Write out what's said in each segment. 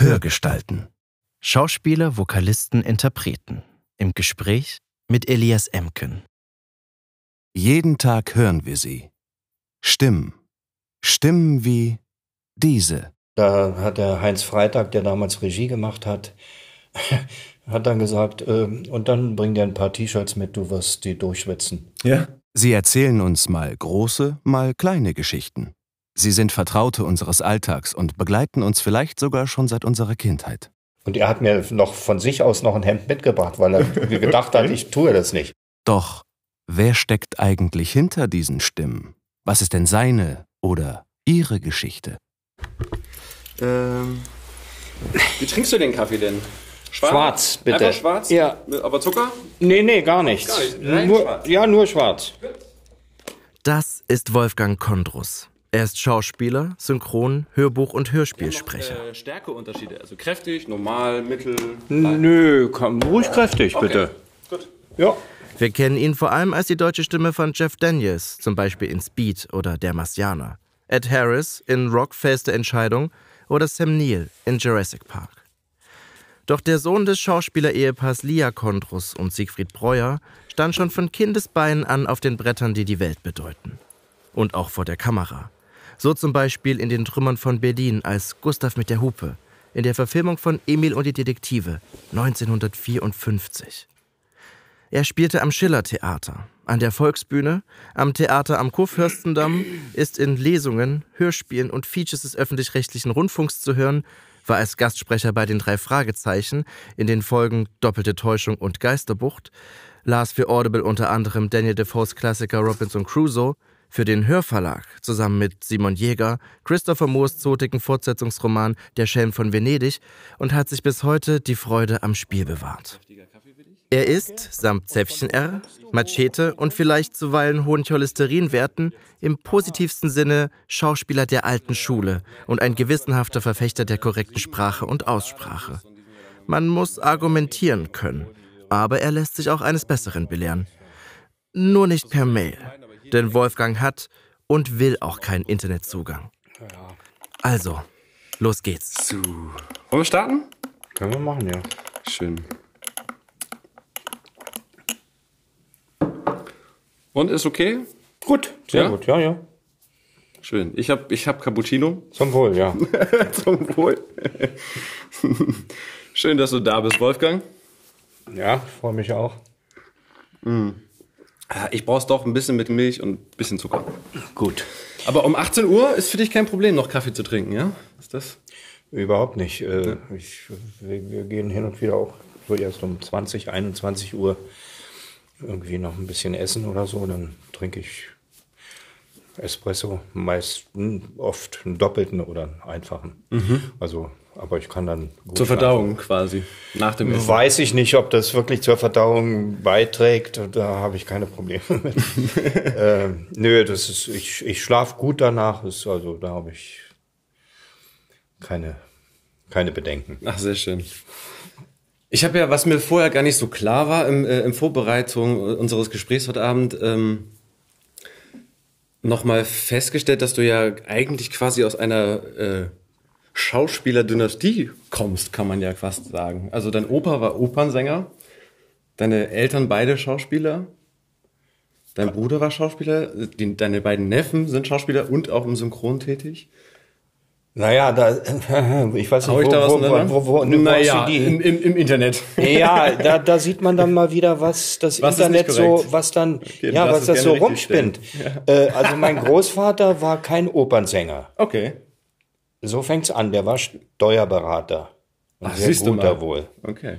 Hörgestalten. Schauspieler, Vokalisten, Interpreten. Im Gespräch mit Elias Emken. Jeden Tag hören wir sie. Stimmen. Stimmen wie diese. Da hat der Heinz Freitag, der damals Regie gemacht hat, hat dann gesagt, äh, und dann bring dir ein paar T-Shirts mit, du wirst die durchschwitzen. Ja. Sie erzählen uns mal große, mal kleine Geschichten. Sie sind Vertraute unseres Alltags und begleiten uns vielleicht sogar schon seit unserer Kindheit. Und er hat mir noch von sich aus noch ein Hemd mitgebracht, weil er gedacht hat, ich tue das nicht. Doch, wer steckt eigentlich hinter diesen Stimmen? Was ist denn seine oder ihre Geschichte? Ähm, wie trinkst du den Kaffee denn? Schwarz, schwarz bitte. Einfach schwarz? Ja. Aber Zucker? Nee, nee, gar nichts. Gar nicht. Nur, schwarz. Ja, nur schwarz. Das ist Wolfgang Kondrus. Er ist Schauspieler, Synchron-, Hörbuch- und Hörspielsprecher. Äh, Stärkeunterschiede, also kräftig, normal, mittel. Nö, komm, ruhig kräftig, bitte. Gut. Ja. Wir kennen ihn vor allem als die deutsche Stimme von Jeff Daniels, zum Beispiel in Speed oder Der Marsianer. Ed Harris in Rock feste Entscheidung oder Sam Neill in Jurassic Park. Doch der Sohn des Schauspieler-Ehepaars Lia Kondrus und Siegfried Breuer stand schon von Kindesbeinen an auf den Brettern, die die Welt bedeuten. Und auch vor der Kamera. So zum Beispiel in den Trümmern von Berlin als Gustav mit der Hupe, in der Verfilmung von Emil und die Detektive 1954. Er spielte am Schillertheater, an der Volksbühne, am Theater am Kurfürstendamm, ist in Lesungen, Hörspielen und Features des öffentlich-rechtlichen Rundfunks zu hören, war als Gastsprecher bei den drei Fragezeichen in den Folgen Doppelte Täuschung und Geisterbucht, las für Audible unter anderem Daniel Defoes Klassiker Robinson Crusoe, für den Hörverlag zusammen mit Simon Jäger, Christopher Moores zotigen Fortsetzungsroman Der Schelm von Venedig und hat sich bis heute die Freude am Spiel bewahrt. Er ist, samt Zäpfchen R, Machete und vielleicht zuweilen hohen Cholesterinwerten, im positivsten Sinne Schauspieler der alten Schule und ein gewissenhafter Verfechter der korrekten Sprache und Aussprache. Man muss argumentieren können, aber er lässt sich auch eines Besseren belehren. Nur nicht per Mail, denn Wolfgang hat und will auch keinen Internetzugang. Also, los geht's. So. Wollen wir starten? Können wir machen, ja. Schön. Und ist okay? Gut, sehr Ja? gut, ja, ja. Schön. Ich hab, ich hab Cappuccino. Zum Wohl, ja. Zum Wohl. Schön, dass du da bist, Wolfgang. Ja, freue mich auch. Ah, Ich brauch's doch ein bisschen mit Milch und ein bisschen Zucker. Gut. Aber um 18 Uhr ist für dich kein Problem, noch Kaffee zu trinken, ja? Ist das? Überhaupt nicht. Äh, ich, wir, gehen hin und wieder auch so erst um 20, 21 Uhr irgendwie noch ein bisschen essen oder so. Dann trinke ich Espresso, meist hm, oft einen doppelten oder einen einfachen. Also, aber ich kann dann gut Zur Verdauung quasi. Nach dem schlafen. Essen. Weiß ich nicht, ob das wirklich zur Verdauung beiträgt. Da habe ich keine Probleme mit. ähm, nö, das ist, ich, ich schlafe gut danach. Ist, also da habe ich keine, keine Bedenken. Ach, sehr schön. Ich habe ja, was mir vorher gar nicht so klar war im, äh, in Vorbereitung unseres Gesprächs heute Abend, ähm, nochmal festgestellt, dass du ja eigentlich quasi aus einer äh, Schauspielerdynastie kommst, kann man ja fast sagen. Also dein Opa war Opernsänger, deine Eltern beide Schauspieler, dein Bruder war Schauspieler, die, deine beiden Neffen sind Schauspieler und auch im Synchron tätig. Naja, da, ich weiß nicht, ich da wo, auseinander? wo, wo, wo, wo naja, die? im, im, im Internet. Ja, da, da sieht man dann mal wieder, was das Was Internet so, was dann, Okay, ja, was das so rumspinnt. Äh, also mein Großvater war kein Opernsänger. Okay. So fängt's an. Der war Steuerberater. Ach, sehr siehst du mal. wohl. Okay.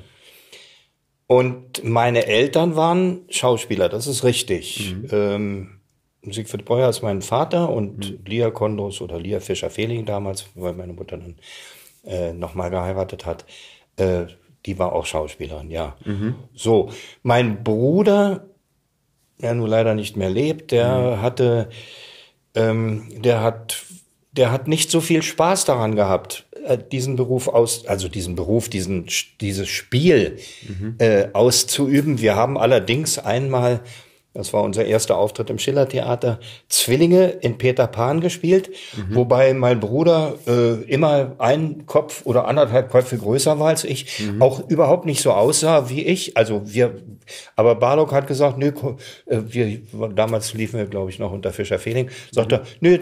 Und meine Eltern waren Schauspieler, das ist richtig. Mhm. Ähm, Siegfried Breuer ist mein Vater und Lia Kondros oder Lia Fischer-Fehling damals, weil meine Mutter dann äh, nochmal geheiratet hat, äh, die war auch Schauspielerin, ja. Mhm. So, mein Bruder, der nun leider nicht mehr lebt, der Mhm. hatte, ähm, der hat, der hat nicht so viel Spaß daran gehabt, äh, diesen Beruf aus, also diesen Beruf, diesen, dieses Spiel Mhm. äh, auszuüben. Wir haben allerdings einmal Das war unser erster Auftritt im Schillertheater. Zwillinge in Peter Pan gespielt, mhm. wobei mein Bruder äh, immer ein Kopf oder anderthalb Köpfe größer war als ich, mhm. auch überhaupt nicht so aussah wie ich. Also wir, aber Barlock hat gesagt, nö, äh, wir, damals liefen wir, glaube ich, noch unter Fischer Fehling, sagte, mhm. nö,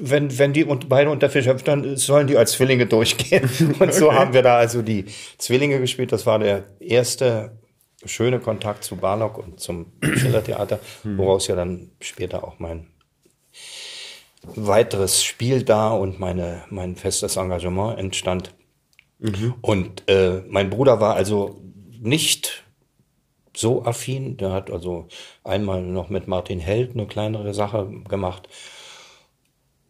wenn, wenn die und beide unter Fischer, dann sollen die als Zwillinge durchgehen. Und okay. so haben wir da also die Zwillinge gespielt. Das war der erste schöne Kontakt zu Barlock und zum Schillertheater, mhm. woraus ja dann später auch mein weiteres Spiel da und meine, mein festes Engagement entstand. Mhm. Und äh, mein Bruder war also nicht so affin. Der hat also einmal noch mit Martin Held eine kleinere Sache gemacht.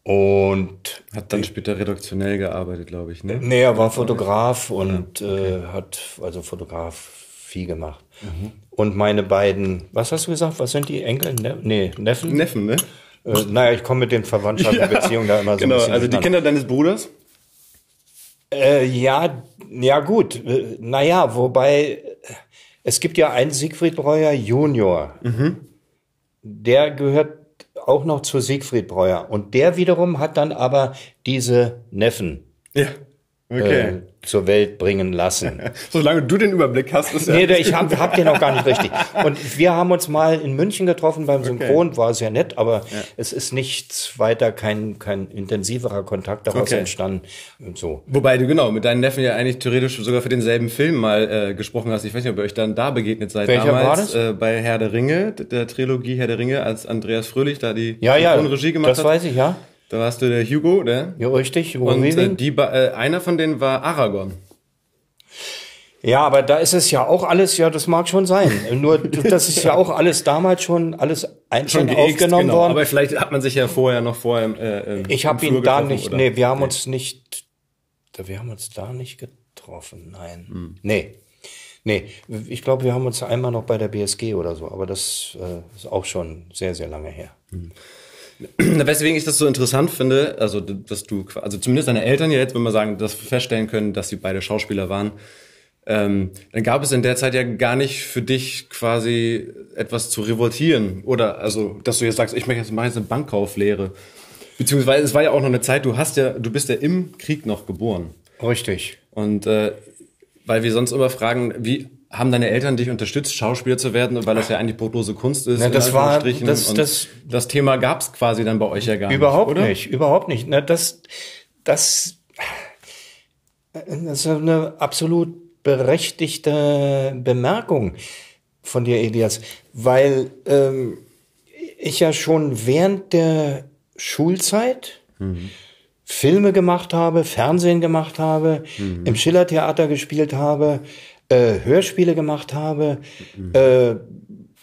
Und hat dann später redaktionell gearbeitet, glaube ich, ne? Nee, er war Fotograf und ja, okay. äh, hat also Fotografie gemacht. Mhm. Und meine beiden, was hast du gesagt? Was sind die Enkel? Ne nee, Neffen? Neffen, ne? Äh, naja, ich komme mit den Verwandtschaftsbeziehungen ja, da immer so genau, ein bisschen. Also die Kinder deines Bruders? Äh, ja, ja gut. Äh, naja, wobei es gibt ja einen Siegfried Breuer Junior. Mhm. Der gehört auch noch zu Siegfried Breuer. Und der wiederum hat dann aber diese Neffen. Ja. Okay. Äh, zur Welt bringen lassen. Solange du den Überblick hast, ist ja. Nee, ich habe hab den noch gar nicht richtig. Und wir haben uns mal in München getroffen beim Synchron, okay. war sehr nett, aber ja. es ist nichts weiter, kein, kein intensiverer Kontakt daraus okay. entstanden. Und so. Wobei du genau mit deinen Neffen ja eigentlich theoretisch sogar für denselben Film mal äh, gesprochen hast. Ich weiß nicht, ob ihr euch dann da begegnet seid. Welcher damals, war das? Äh, bei Herr der Ringe, der Trilogie Herr der Ringe, als Andreas Fröhlich da die ja, ja, Regie gemacht das hat. Das weiß ich, ja. Da warst du der Hugo, ne? Ja, richtig. Hugo Und äh, die, äh, einer von denen war Aragorn. Ja, aber da ist es ja auch alles, ja, das mag schon sein. Nur das ist ja auch alles damals schon alles einzeln schon aufgenommen genau. worden. Aber vielleicht hat man sich ja vorher noch vorher. Äh, ich habe ihn da nicht. Oder? Nee, wir haben nee. uns nicht. Wir haben uns da nicht getroffen. Nein. Hm. Nee. Nee, ich glaube, wir haben uns einmal noch bei der BSG oder so, aber das äh, ist auch schon sehr, sehr lange her. Hm. Weswegen ich das so interessant finde, also dass du, also zumindest deine Eltern ja jetzt, wenn wir sagen, das feststellen können, dass sie beide Schauspieler waren, ähm, dann gab es in der Zeit ja gar nicht für dich quasi etwas zu revoltieren oder also, dass du jetzt sagst, ich möchte jetzt mal eine Bankkauflehre. Beziehungsweise es war ja auch noch eine Zeit, du hast ja, du bist ja im Krieg noch geboren. Richtig. Und äh, weil wir sonst immer fragen, wie haben deine Eltern dich unterstützt, Schauspieler zu werden, weil das ja eigentlich brotlose Kunst ist? Ja, das war das, das, das Thema gab es quasi dann bei euch ja gar überhaupt nicht. Überhaupt nicht, überhaupt nicht. Na, das, das, das ist eine absolut berechtigte Bemerkung von dir, Elias, weil ähm, ich ja schon während der Schulzeit mhm. Filme gemacht habe, Fernsehen gemacht habe, mhm. im Schillertheater gespielt habe, äh, Hörspiele gemacht habe. Mhm. Äh,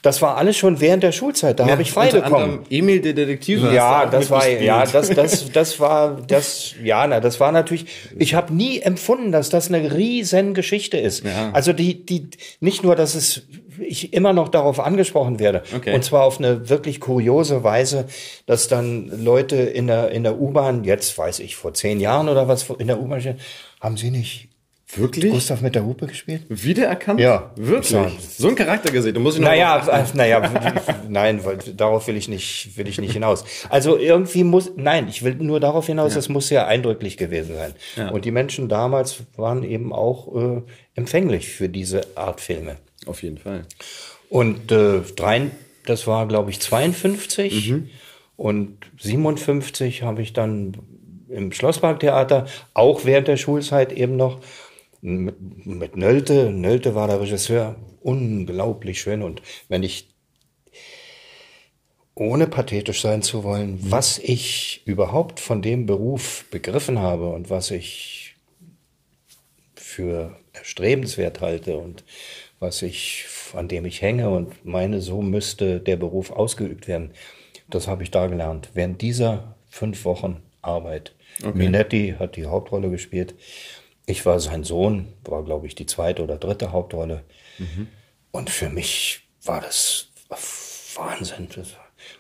das war alles schon während der Schulzeit. Da ja, habe ich frei bekommen. Emil der Detektiv. Ja, das war ja das das das war das ja na das war natürlich. Ich habe nie empfunden, dass das eine riesen Geschichte ist. Ja. Also die die nicht nur, dass es ich immer noch darauf angesprochen werde okay. und zwar auf eine wirklich kuriose Weise, dass dann Leute in der in der U-Bahn jetzt weiß ich vor zehn Jahren oder was in der U-Bahn haben Sie nicht Wirklich? Gustav mit der Hupe gespielt? Wiedererkannt? Ja. Wirklich? So ein Charakter gesehen. Du musst ihn noch naja, äh, naja, nein, weil, darauf will ich nicht, will ich nicht hinaus. Also irgendwie muss, nein, ich will nur darauf hinaus, es muss sehr eindrücklich gewesen sein. Ja. Und die Menschen damals waren eben auch äh, empfänglich für diese Art Filme. Auf jeden Fall. Und äh, drei, das war, glaube ich, 52 mhm. und 57 habe ich dann im Schlossparktheater, auch während der Schulzeit eben noch mit, mit Nölte. Nölte war der Regisseur, unglaublich schön. Und wenn ich, ohne pathetisch sein zu wollen, mhm. was ich überhaupt von dem Beruf begriffen habe und was ich für erstrebenswert halte und was ich, an dem ich hänge und meine, so müsste der Beruf ausgeübt werden, das habe ich da gelernt. Während dieser fünf Wochen Arbeit. Okay. Minetti hat die Hauptrolle gespielt. Ich war sein Sohn, war, glaube ich, die zweite oder dritte Hauptrolle. Mhm. Und für mich war das Wahnsinn.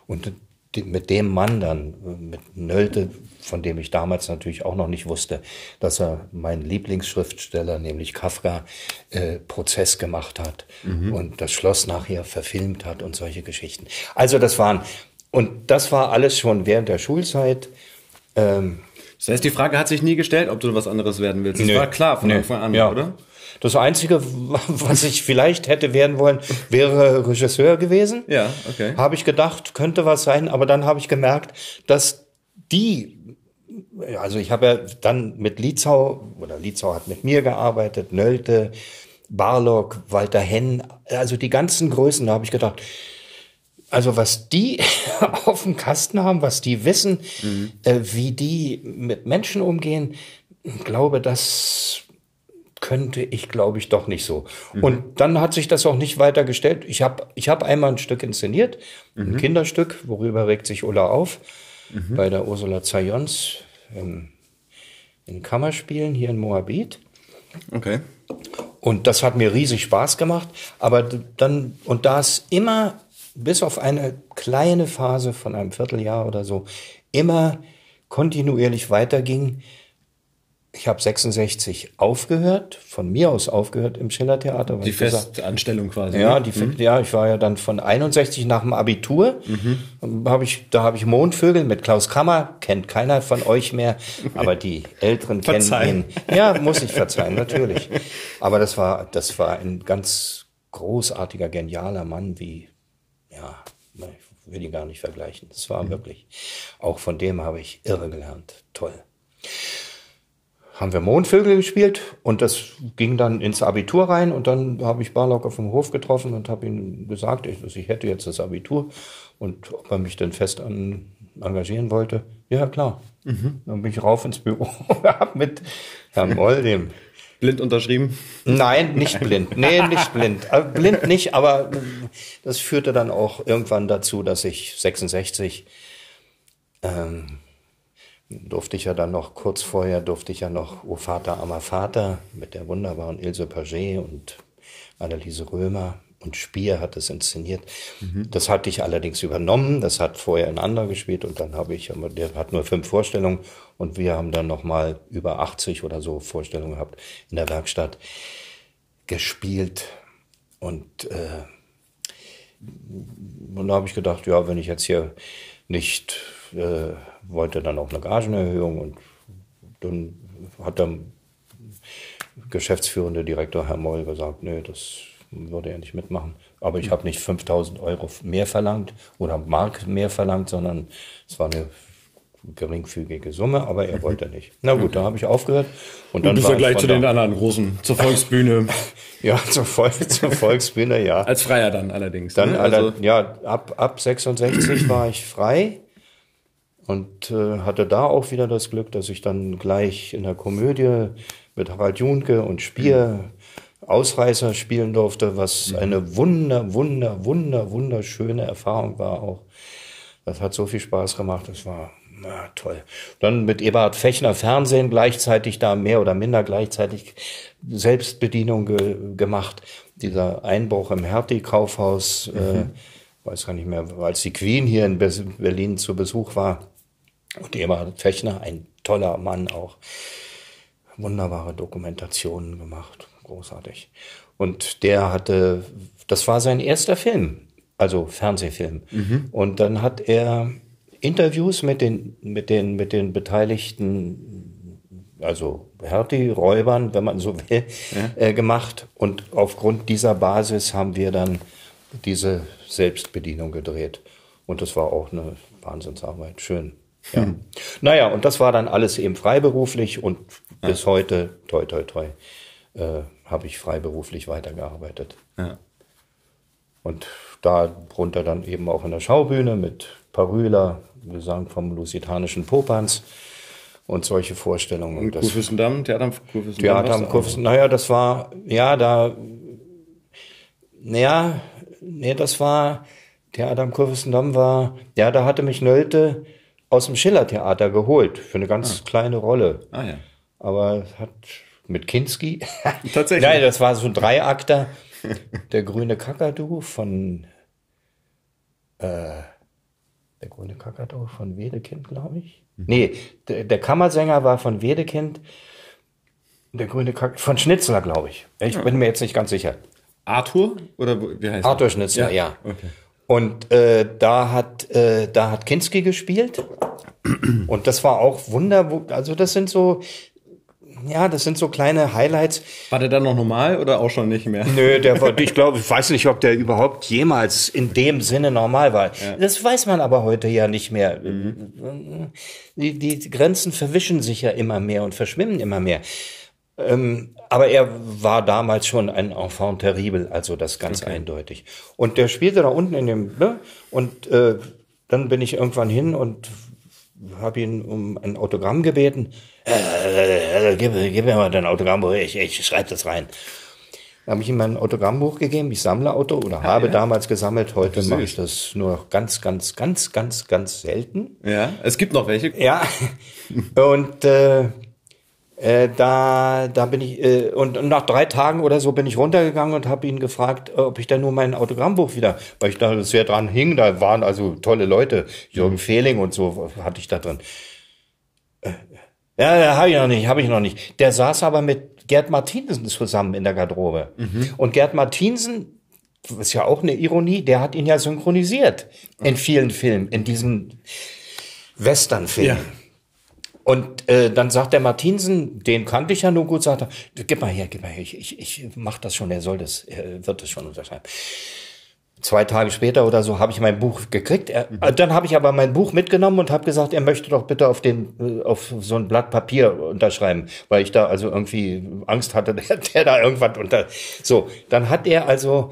Und mit dem Mann dann, mit Nölte, von dem ich damals natürlich auch noch nicht wusste, dass er meinen Lieblingsschriftsteller, nämlich Kafka, äh, Prozess gemacht hat mhm. und das Schloss nachher verfilmt hat und solche Geschichten. Also das waren, und das war alles schon während der Schulzeit. Ähm, das heißt, die Frage hat sich nie gestellt, ob du was anderes werden willst. Das nee, war klar von nee, Anfang an, ja. oder? Das Einzige, was ich vielleicht hätte werden wollen, wäre Regisseur gewesen. Ja, okay. Habe ich gedacht, könnte was sein, aber dann habe ich gemerkt, dass die, also ich habe ja dann mit Lietzau, oder Lietzau hat mit mir gearbeitet, Nölte, Barlock, Walter Henn, also die ganzen Größen, da habe ich gedacht, also was die auf dem Kasten haben, was die wissen, mhm. äh, wie die mit Menschen umgehen, glaube, das könnte ich, glaube ich, doch nicht so. Mhm. Und dann hat sich das auch nicht weiter gestellt. Ich habe ich hab einmal ein Stück inszeniert, mhm. ein Kinderstück, worüber regt sich Ulla auf, mhm. bei der Ursula Zayons ähm, in Kammerspielen hier in Moabit. Okay. Und das hat mir riesig Spaß gemacht. Aber dann, und da es immer, bis auf eine kleine Phase von einem Vierteljahr oder so, immer kontinuierlich weiterging, ich habe 66 aufgehört, von mir aus aufgehört im Schillertheater. Die Festanstellung quasi. Ja, ne? die, mhm. ja, ich war ja dann von 61 nach dem Abitur. Mhm. Hab ich, da habe ich Mondvögel mit Klaus Kammer, kennt keiner von euch mehr, aber die Älteren kennen ihn. Ja, muss ich verzeihen, natürlich. Aber das war, das war ein ganz großartiger, genialer Mann, wie, ja, ich will ihn gar nicht vergleichen. Das war wirklich, auch von dem habe ich irre gelernt. Toll haben wir Mondvögel gespielt und das ging dann ins Abitur rein und dann habe ich Barlock auf dem Hof getroffen und habe ihm gesagt, ich, ich hätte jetzt das Abitur und ob er mich denn fest an, engagieren wollte. Ja, klar. Mhm. Dann bin ich rauf ins Büro mit Herrn Moll, dem Blind unterschrieben? Nein, nicht blind. Nee, nicht blind. Also blind nicht, aber das führte dann auch irgendwann dazu, dass ich 66 ähm, durfte ich ja dann noch, kurz vorher durfte ich ja noch O Vater, Ammer Vater mit der wunderbaren Ilse Paget und Anneliese Römer und Spier hat es inszeniert. Mhm. Das hatte ich allerdings übernommen. Das hat vorher ein anderer gespielt und dann habe ich, der hat nur fünf Vorstellungen und wir haben dann noch mal über 80 oder so Vorstellungen gehabt in der Werkstatt gespielt und äh, und da habe ich gedacht, ja, wenn ich jetzt hier nicht äh, wollte dann auch eine Gagenerhöhung und dann hat der geschäftsführende Direktor Herr Moll gesagt, nee, das würde er nicht mitmachen. Aber ich habe nicht 5000 Euro mehr verlangt oder Mark mehr verlangt, sondern es war eine geringfügige Summe, aber er wollte nicht. Na gut, da habe ich aufgehört. Und dann du bist ja gleich zu den anderen großen, zur Volksbühne. ja, zur, Vol zur Volksbühne, ja. Als Freier dann allerdings. Dann, ne? also ja, ab, ab 66 war ich frei und äh, hatte da auch wieder das Glück, dass ich dann gleich in der Komödie mit Harald Junke und Spier. Ausreißer spielen durfte, was mhm. eine wunder, wunder, wunder, wunderschöne Erfahrung war auch. Das hat so viel Spaß gemacht, das war na, toll. Dann mit Eberhard Fechner Fernsehen gleichzeitig da mehr oder minder gleichzeitig Selbstbedienung ge gemacht. Dieser Einbruch im Hertie-Kaufhaus, äh, mhm. äh, weiß gar nicht mehr, als die Queen hier in Berlin zu Besuch war und Eberhard Fechner, ein toller Mann auch. Wunderbare Dokumentationen gemacht. Großartig. Und der hatte, das war sein erster Film, also Fernsehfilm. Mhm. Und dann hat er Interviews mit den, mit den, mit den Beteiligten, also Hertie-Räubern, wenn man so will, ja. äh, gemacht. Und aufgrund dieser Basis haben wir dann diese Selbstbedienung gedreht. Und das war auch eine Wahnsinnsarbeit. Schön. Ja. Hm. Naja, und das war dann alles eben freiberuflich und ja. bis heute, toi, toi, toi, äh, habe ich freiberuflich weitergearbeitet. Ja. Und darunter dann eben auch in der Schaubühne mit Parüla, Gesang vom Lusitanischen Popanz und solche Vorstellungen. Und Kurfürstendamm, Theater am Kurfürstendamm? Theater am Kurfürstendamm, naja, das war, ja, da, naja, nee, das war, Theater am Kurfürstendamm war, ja, da hatte mich Nölte aus dem Schillertheater geholt für eine ganz ah. kleine Rolle. Ah ja. Aber hat mit Kinski. Tatsächlich. Nein, das war so ein Dreiakter. Der grüne Kakadu von äh, Der grüne Kakador von Wedekind, glaube ich. Mhm. Nee, der, der, Kammersänger war von Wedekind. Der grüne Kakador von Schnitzler, glaube ich. Ich ja. bin mir jetzt nicht ganz sicher. Arthur? Oder wie heißt Arthur er? Schnitzler, ja. ja. Okay. Und äh, da hat äh, da hat Kinski gespielt. Und das war auch wunder, also das sind so ja, das sind so kleine Highlights. War der dann noch normal oder auch schon nicht mehr? Nö, der war, ich glaube, ich weiß nicht, ob der überhaupt jemals in dem Sinne normal war. Ja. Das weiß man aber heute ja nicht mehr. Mhm. Die, die Grenzen verwischen sich ja immer mehr und verschwimmen immer mehr. Ähm, aber er war damals schon ein Enfant terrible, also das ganz okay. eindeutig. Und der spielte da unten in dem, ne? Und äh, dann bin ich irgendwann hin und habe ihn um ein Autogramm gebeten. Äh, äh, gib, gib, mir mal dein Autogrammbuch, ich, ich schreibe das rein. Da habe ich ihm mein Autogrammbuch gegeben, ich sammle Auto oder ja, habe ja. damals gesammelt. Heute mache ich das nur noch ganz, ganz, ganz, ganz, ganz selten. Ja, es gibt noch welche. Ja, und äh, äh, da, da bin ich, äh, und, und nach drei Tagen oder so bin ich runtergegangen und habe ihn gefragt, ob ich da nur mein Autogrammbuch wieder, weil ich da sehr dran hing, da waren also tolle Leute, Jürgen Fehling und so hatte ich da drin. Äh, ja, ja habe ich noch nicht, habe ich noch nicht. Der saß aber mit Gerd Martinsen zusammen in der Garderobe. Mhm. Und Gerd Martinsen, das ist ja auch eine Ironie, der hat ihn ja synchronisiert in vielen Filmen, in diesen Westernfilmen. Ja. Und äh, dann sagt der Martinsen, den kannte ich ja nur gut, sagt er, gib mal her, gib mal her, ich, ich, ich mach das schon, er soll das, er wird das schon unterschreiben. Zwei Tage später oder so habe ich mein Buch gekriegt. Er, mhm. Dann habe ich aber mein Buch mitgenommen und habe gesagt, er möchte doch bitte auf den äh, auf so ein Blatt Papier unterschreiben, weil ich da also irgendwie Angst hatte, der, der da irgendwas unter. So, dann hat er also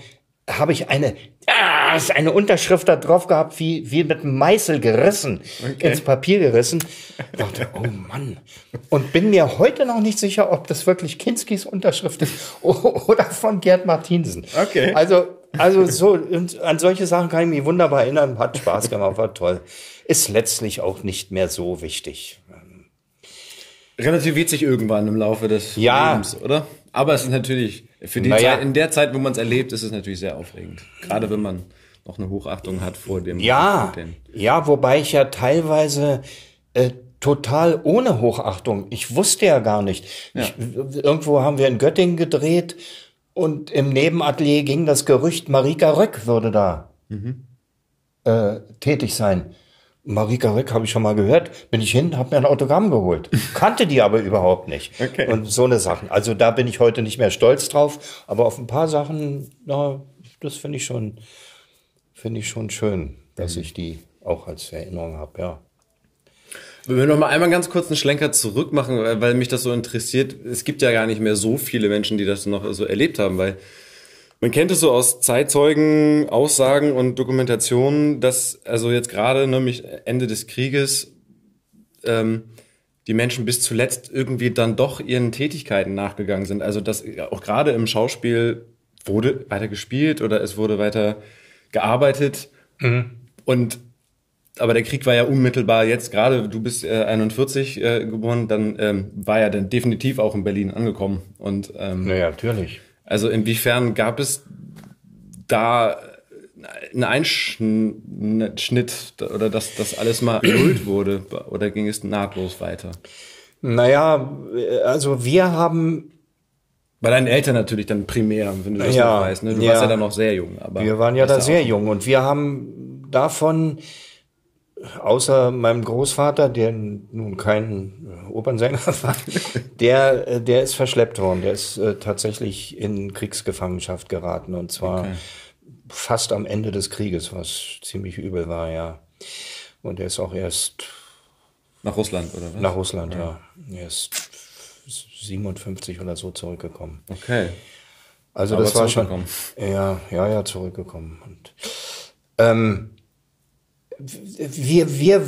habe ich eine ah, eine Unterschrift da drauf gehabt, wie, wie mit einem Meißel gerissen, okay. ins Papier gerissen. Ich dachte, oh Mann. Und bin mir heute noch nicht sicher, ob das wirklich Kinskis Unterschrift ist oder von Gerd Martinsen. Okay. Also, also so, und an solche Sachen kann ich mich wunderbar erinnern, hat Spaß gemacht, war toll. Ist letztlich auch nicht mehr so wichtig. Relativiert sich irgendwann im Laufe des ja. Lebens, oder? Aber es ist natürlich, für die naja. Zeit, in der Zeit, wo man es erlebt, ist es natürlich sehr aufregend. Gerade wenn man noch eine Hochachtung hat vor dem. Ja, ja, wobei ich ja teilweise äh, total ohne Hochachtung. Ich wusste ja gar nicht. Ja. Ich, irgendwo haben wir in Göttingen gedreht und im Nebenatelier ging das Gerücht, Marika Röck würde da mhm. äh, tätig sein. Marika Röck habe ich schon mal gehört, bin ich hin, habe mir ein Autogramm geholt. Kannte die aber überhaupt nicht. Okay. Und so eine Sachen. Also da bin ich heute nicht mehr stolz drauf, aber auf ein paar Sachen, na, das finde ich schon, finde ich schon schön, dass mhm. ich die auch als Erinnerung habe, ja. Wenn wir noch mal einmal ganz kurz einen Schlenker zurück machen, weil mich das so interessiert. Es gibt ja gar nicht mehr so viele Menschen, die das noch so erlebt haben, weil man kennt es so aus Zeitzeugen, Aussagen und Dokumentationen, dass also jetzt gerade nämlich Ende des Krieges ähm, die Menschen bis zuletzt irgendwie dann doch ihren Tätigkeiten nachgegangen sind. Also dass auch gerade im Schauspiel wurde weiter gespielt oder es wurde weiter gearbeitet. Mhm. Und aber der Krieg war ja unmittelbar jetzt gerade, du bist äh, 41 äh, geboren, dann ähm, war er dann definitiv auch in Berlin angekommen. Und ähm, naja, natürlich. Also inwiefern gab es da einen Einschnitt oder dass das alles mal erhöht wurde oder ging es nahtlos weiter? Naja, also wir haben bei deinen Eltern natürlich dann primär, wenn du das ja, noch weißt. Ne? Du ja, warst ja dann noch sehr jung. Aber wir waren ja da sehr jung und wir haben davon außer meinem Großvater, der nun kein äh, Opernsänger war, der, äh, der ist verschleppt worden. Der ist äh, tatsächlich in Kriegsgefangenschaft geraten und zwar okay. fast am Ende des Krieges, was ziemlich übel war, ja. Und er ist auch erst nach Russland oder was? Nach Russland, ja. ja. Er ist 57 oder so zurückgekommen. Okay. Also Aber das war schon ja, ja, ja, zurückgekommen. Und, ähm, wir, wir,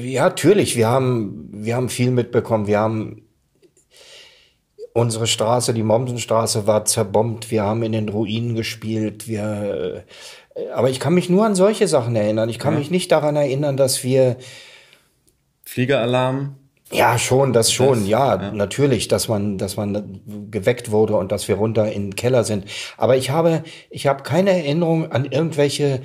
ja, natürlich, wir haben, wir haben viel mitbekommen. Wir haben unsere Straße, die Mommsenstraße war zerbombt. Wir haben in den Ruinen gespielt. Wir, äh, aber ich kann mich nur an solche Sachen erinnern. Ich kann ja. mich nicht daran erinnern, dass wir Fliegeralarm. Ja, schon, das schon, das, ja, ja, natürlich, dass man, dass man geweckt wurde und dass wir runter in den Keller sind. Aber ich habe, ich habe keine Erinnerung an irgendwelche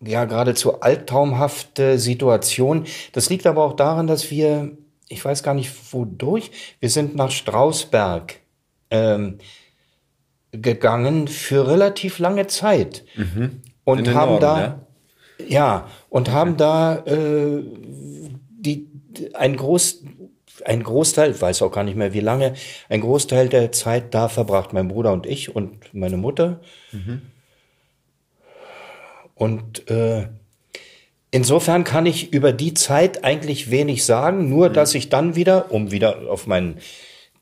ja geradezu albtraumhafte Situation. Das liegt aber auch daran, dass wir, ich weiß gar nicht wodurch, wir sind nach Strausberg ähm, gegangen für relativ lange Zeit Mhm. und haben Norden, da ja? ja und haben da äh, die ein groß ein Großteil, ich weiß auch gar nicht mehr wie lange, ein Großteil der Zeit da verbracht, mein Bruder und ich und meine Mutter. Und äh, insofern kann ich über die Zeit eigentlich wenig sagen, nur dass ich dann wieder, um wieder auf meinen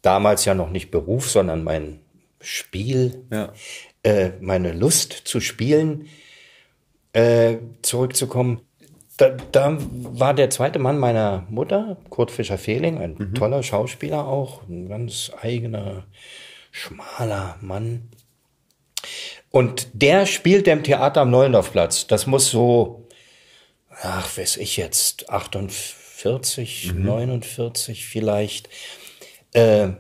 damals ja noch nicht Beruf, sondern mein Spiel, Ja. äh, meine Lust zu spielen, äh, zurückzukommen. Da, da war der zweite Mann meiner Mutter, Kurt Fischer-Fehling, ein toller Schauspieler auch, ein ganz eigener, schmaler Mann. Und der spielte im Theater am Neulendorfplatz. Das muss so, ach, weiß ich jetzt, 48, 49 vielleicht. Äh,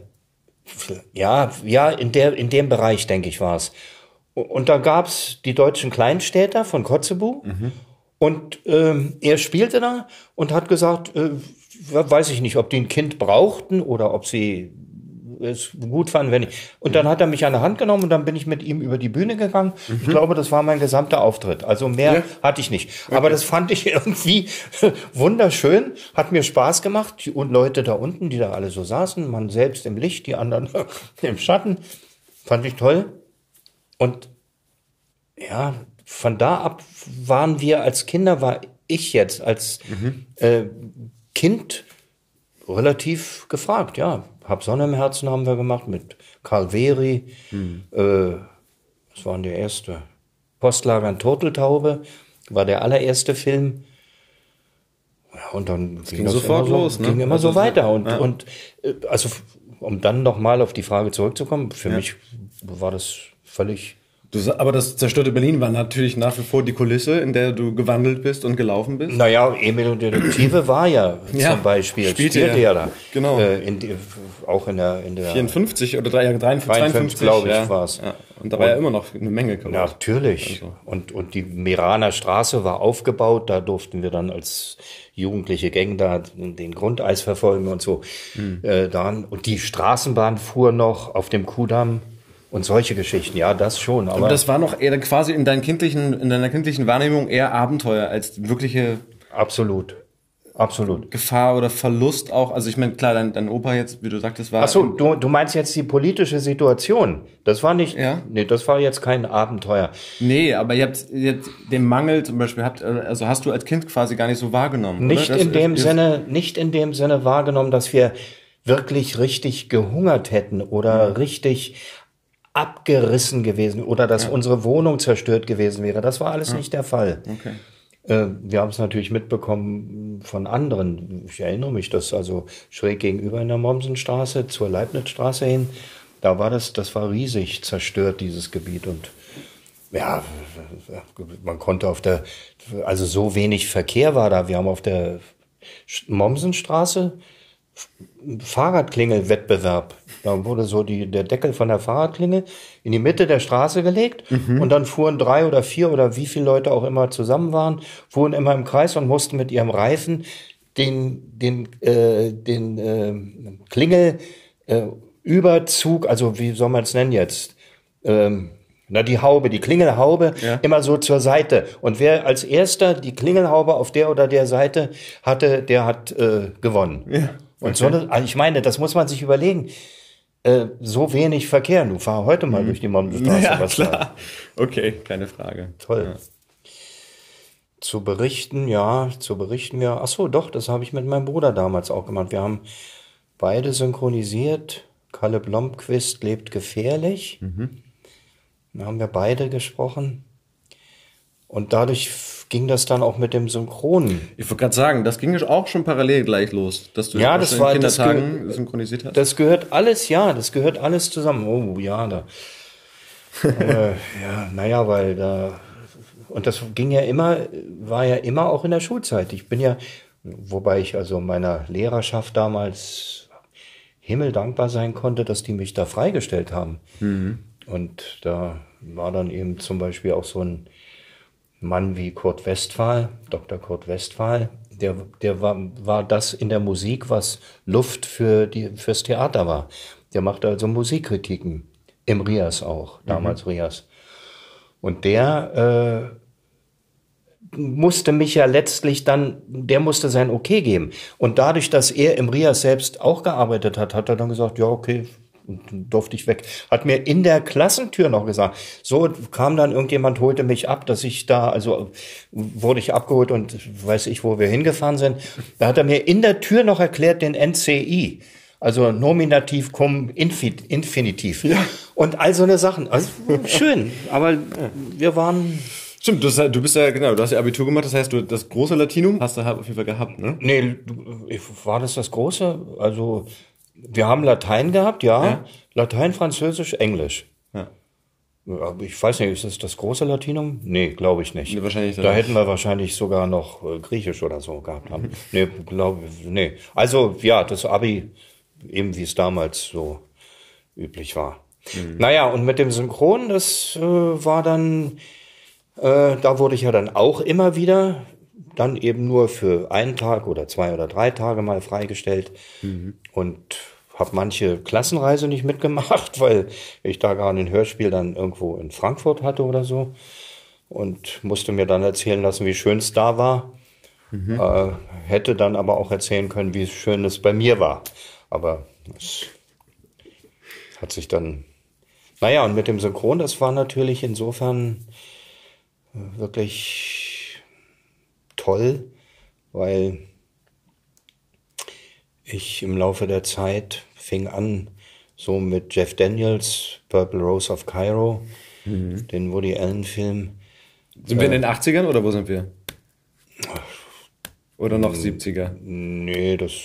ja, ja, in der, in dem Bereich, denke ich, war es. Und da gab's die deutschen Kleinstädter von Kotzebue. Und ähm, er spielte da und hat gesagt, äh, weiß ich nicht, ob die ein Kind brauchten oder ob sie es gut fanden, wenn ich. Und dann hat er mich an der Hand genommen und dann bin ich mit ihm über die Bühne gegangen. Ich glaube, das war mein gesamter Auftritt. Also mehr hatte ich nicht. Aber das fand ich irgendwie wunderschön, hat mir Spaß gemacht. Die und Leute da unten, die da alle so saßen, man selbst im Licht, die anderen im Schatten, fand ich toll. Und ja, von da ab waren wir als Kinder, war ich jetzt als äh, Kind relativ gefragt, ja. Hab Sonne im Herzen haben wir gemacht mit Karl Veri. Äh, das war der erste. Postlager in Turteltaube war der allererste Film. Ja, und dann ging, ging das sofort immer so, los, ne? ging immer Also so weiter. Und, ja. und äh, also um dann nochmal auf die Frage zurückzukommen, für mich war das völlig Du, aber das zerstörte Berlin war natürlich nach wie vor die Kulisse, in der du gewandelt bist und gelaufen bist. Naja, Emil und Detektive war ja, Ja, zum Beispiel, spielte spielte ja da. Genau. Äh, in auch in der, in der 54 oder drei- 53, 53, glaube ich, ja. war's. Ja. Und da war ja immer noch eine Menge kaputt. Natürlich. Also. Und, und die Meraner Straße war aufgebaut. Da durften wir dann als jugendliche Gang da den Grundeis verfolgen und so. Hm. Äh, dann, und die Straßenbahn fuhr noch auf dem Kudamm und solche Geschichten. Ja, das schon. Aber, Aber das war noch eher quasi in, deinen kindlichen, in deiner kindlichen Wahrnehmung eher Abenteuer als wirkliche absolut. Absolut. Gefahr oder Verlust auch. Also ich meine, klar, dein, dein Opa jetzt, wie du sagtest, war. Ach so, du, du meinst jetzt die politische Situation. Das war nicht, Ja. nee, das war jetzt kein Abenteuer. Nee, aber ihr habt, ihr habt den Mangel zum Beispiel, habt, also hast du als Kind quasi gar nicht so wahrgenommen. Nicht oder? Das in dem ist- Sinne, nicht in dem Sinne wahrgenommen, dass wir wirklich richtig gehungert hätten oder richtig abgerissen gewesen oder dass unsere Wohnung zerstört gewesen wäre. Das war alles nicht der Fall. Okay. Äh, wir haben es natürlich mitbekommen von anderen. Ich erinnere mich, dass also schräg gegenüber in der Mommsenstraße zur Leibnizstraße hin, da war das, das war riesig zerstört, dieses Gebiet und ja, man konnte auf der, also so wenig Verkehr war da. Wir haben auf der Mommsenstraße Fahrradklingelwettbewerb. Da wurde so die, der Deckel von der Fahrradklingel in die Mitte der Straße gelegt und dann fuhren drei oder vier oder wie viele Leute auch immer zusammen waren, fuhren immer im Kreis und mussten mit ihrem Reifen den, den, äh, den äh, Klingel äh, Überzug, also wie soll man es nennen jetzt? Ähm, na, die Haube, die Klingelhaube, Ja. immer so zur Seite. Und wer als erster die Klingelhaube auf der oder der Seite hatte, der hat äh, gewonnen. Ja, Und so, also ich meine, das muss man sich überlegen. Äh, so wenig Verkehr. Du fahr heute mal durch die Mommsenstraße. Mhm. Ja, was da- klar. Okay, keine Frage. Toll. Zu berichten, ja, zu berichten wir. Ach so, doch, das habe ich mit meinem Bruder damals auch gemacht. Wir haben beide synchronisiert. Kalle Blomqvist lebt gefährlich. Da haben wir beide gesprochen. Und dadurch ging das dann auch mit dem Synchronen. Ich wollte gerade sagen, das ging auch schon parallel gleich los, dass du Ja, das war- in das Kindertagen synchronisiert hast. Das gehört alles, ja, das gehört alles zusammen. Oh, ja, da. äh, ja, naja, weil da. Und das ging ja immer, war ja immer auch in der Schulzeit. Ich bin ja, wobei ich also meiner Lehrerschaft damals himmeldankbar sein konnte, dass die mich da freigestellt haben. Und da war dann eben zum Beispiel auch so ein, Mann wie Kurt Westphal, Dr. Kurt Westphal, der, der war, war das in der Musik, was Luft für die, fürs Theater war. Der machte also Musikkritiken. Im Rias auch, damals mhm. Rias. Und der äh, musste mich ja letztlich dann, der musste sein Okay geben. Und dadurch, dass er im Rias selbst auch gearbeitet hat, hat er dann gesagt, ja, okay, durfte ich weg. Hat mir in der Klassentür noch gesagt. So kam dann irgendjemand, holte mich ab, dass ich da, also wurde ich abgeholt und weiß ich, wo wir hingefahren sind. Da hat er mir in der Tür noch erklärt, den NCI. Also Nominativ cum Infinitiv. Ja. Und all so eine Sachen. Also schön, aber wir waren Stimmt, du, du bist ja, genau, du hast ja Abitur gemacht, das heißt, du das große Latinum hast du halt auf jeden Fall gehabt, ne? Nee, war das das große? Also wir haben Latein gehabt, ja. ja. Latein, Französisch, Englisch. Ja. Ich weiß nicht, ist das das große Latinum? Nee, glaube ich nicht. Nee, wahrscheinlich da hätten wir wahrscheinlich sogar noch äh, Griechisch oder so gehabt haben. nee, glaube nee. Also ja, das Abi, eben wie es damals so üblich war. Mhm. Naja, und mit dem Synchron, das äh, war dann, äh, da wurde ich ja dann auch immer wieder dann eben nur für einen Tag oder zwei oder drei Tage mal freigestellt mhm. und habe manche Klassenreise nicht mitgemacht, weil ich da gerade ein Hörspiel dann irgendwo in Frankfurt hatte oder so und musste mir dann erzählen lassen, wie schön es da war. Mhm. Äh, hätte dann aber auch erzählen können, wie schön es bei mir war. Aber es hat sich dann. Naja, und mit dem Synchron, das war natürlich insofern äh, wirklich toll, weil ich im Laufe der Zeit fing an, so mit Jeff Daniels, Purple Rose of Cairo, mhm. den Woody Allen-Film. Sind wir in den 80ern oder wo sind wir? Oder noch 70er? Nee, das,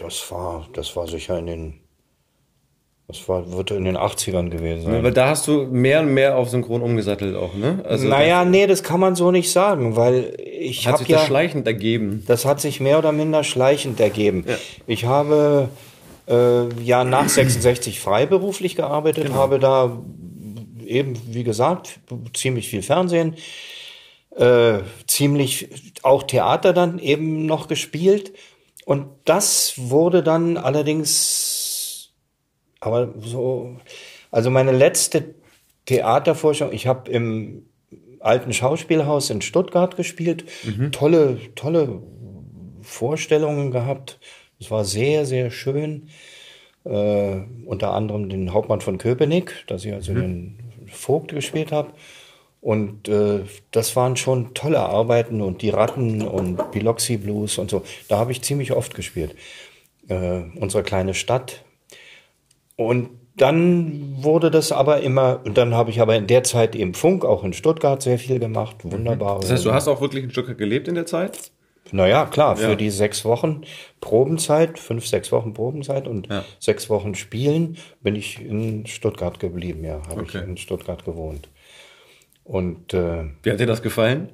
das, war, das war sicher in den das war, wird in den 80ern gewesen sein. weil da hast du mehr und mehr auf Synchron umgesattelt auch, ne? Also naja, nee, das kann man so nicht sagen, weil ich habe ja... Hat sich das schleichend ergeben? Das hat sich mehr oder minder schleichend ergeben. Ja. Ich habe äh, ja nach 66 freiberuflich gearbeitet, genau. habe da eben, wie gesagt, ziemlich viel Fernsehen, äh, ziemlich auch Theater dann eben noch gespielt. Und das wurde dann allerdings aber so, also meine letzte Theaterforschung, ich habe im alten Schauspielhaus in Stuttgart gespielt, mhm. tolle, tolle Vorstellungen gehabt. Es war sehr, sehr schön. Äh, unter anderem den Hauptmann von Köpenick, dass ich also mhm. den Vogt gespielt habe. Und äh, das waren schon tolle Arbeiten und die Ratten und Biloxi Blues und so. Da habe ich ziemlich oft gespielt. Äh, unsere kleine Stadt und dann wurde das aber immer, und dann habe ich aber in der Zeit im Funk, auch in Stuttgart, sehr viel gemacht. Wunderbar. Das heißt, du hast auch wirklich in Stuttgart gelebt in der Zeit? Naja, klar, für ja. die sechs Wochen Probenzeit, fünf, sechs Wochen Probenzeit und ja. sechs Wochen Spielen bin ich in Stuttgart geblieben, ja, habe okay. ich in Stuttgart gewohnt. Und äh, wie hat dir das gefallen?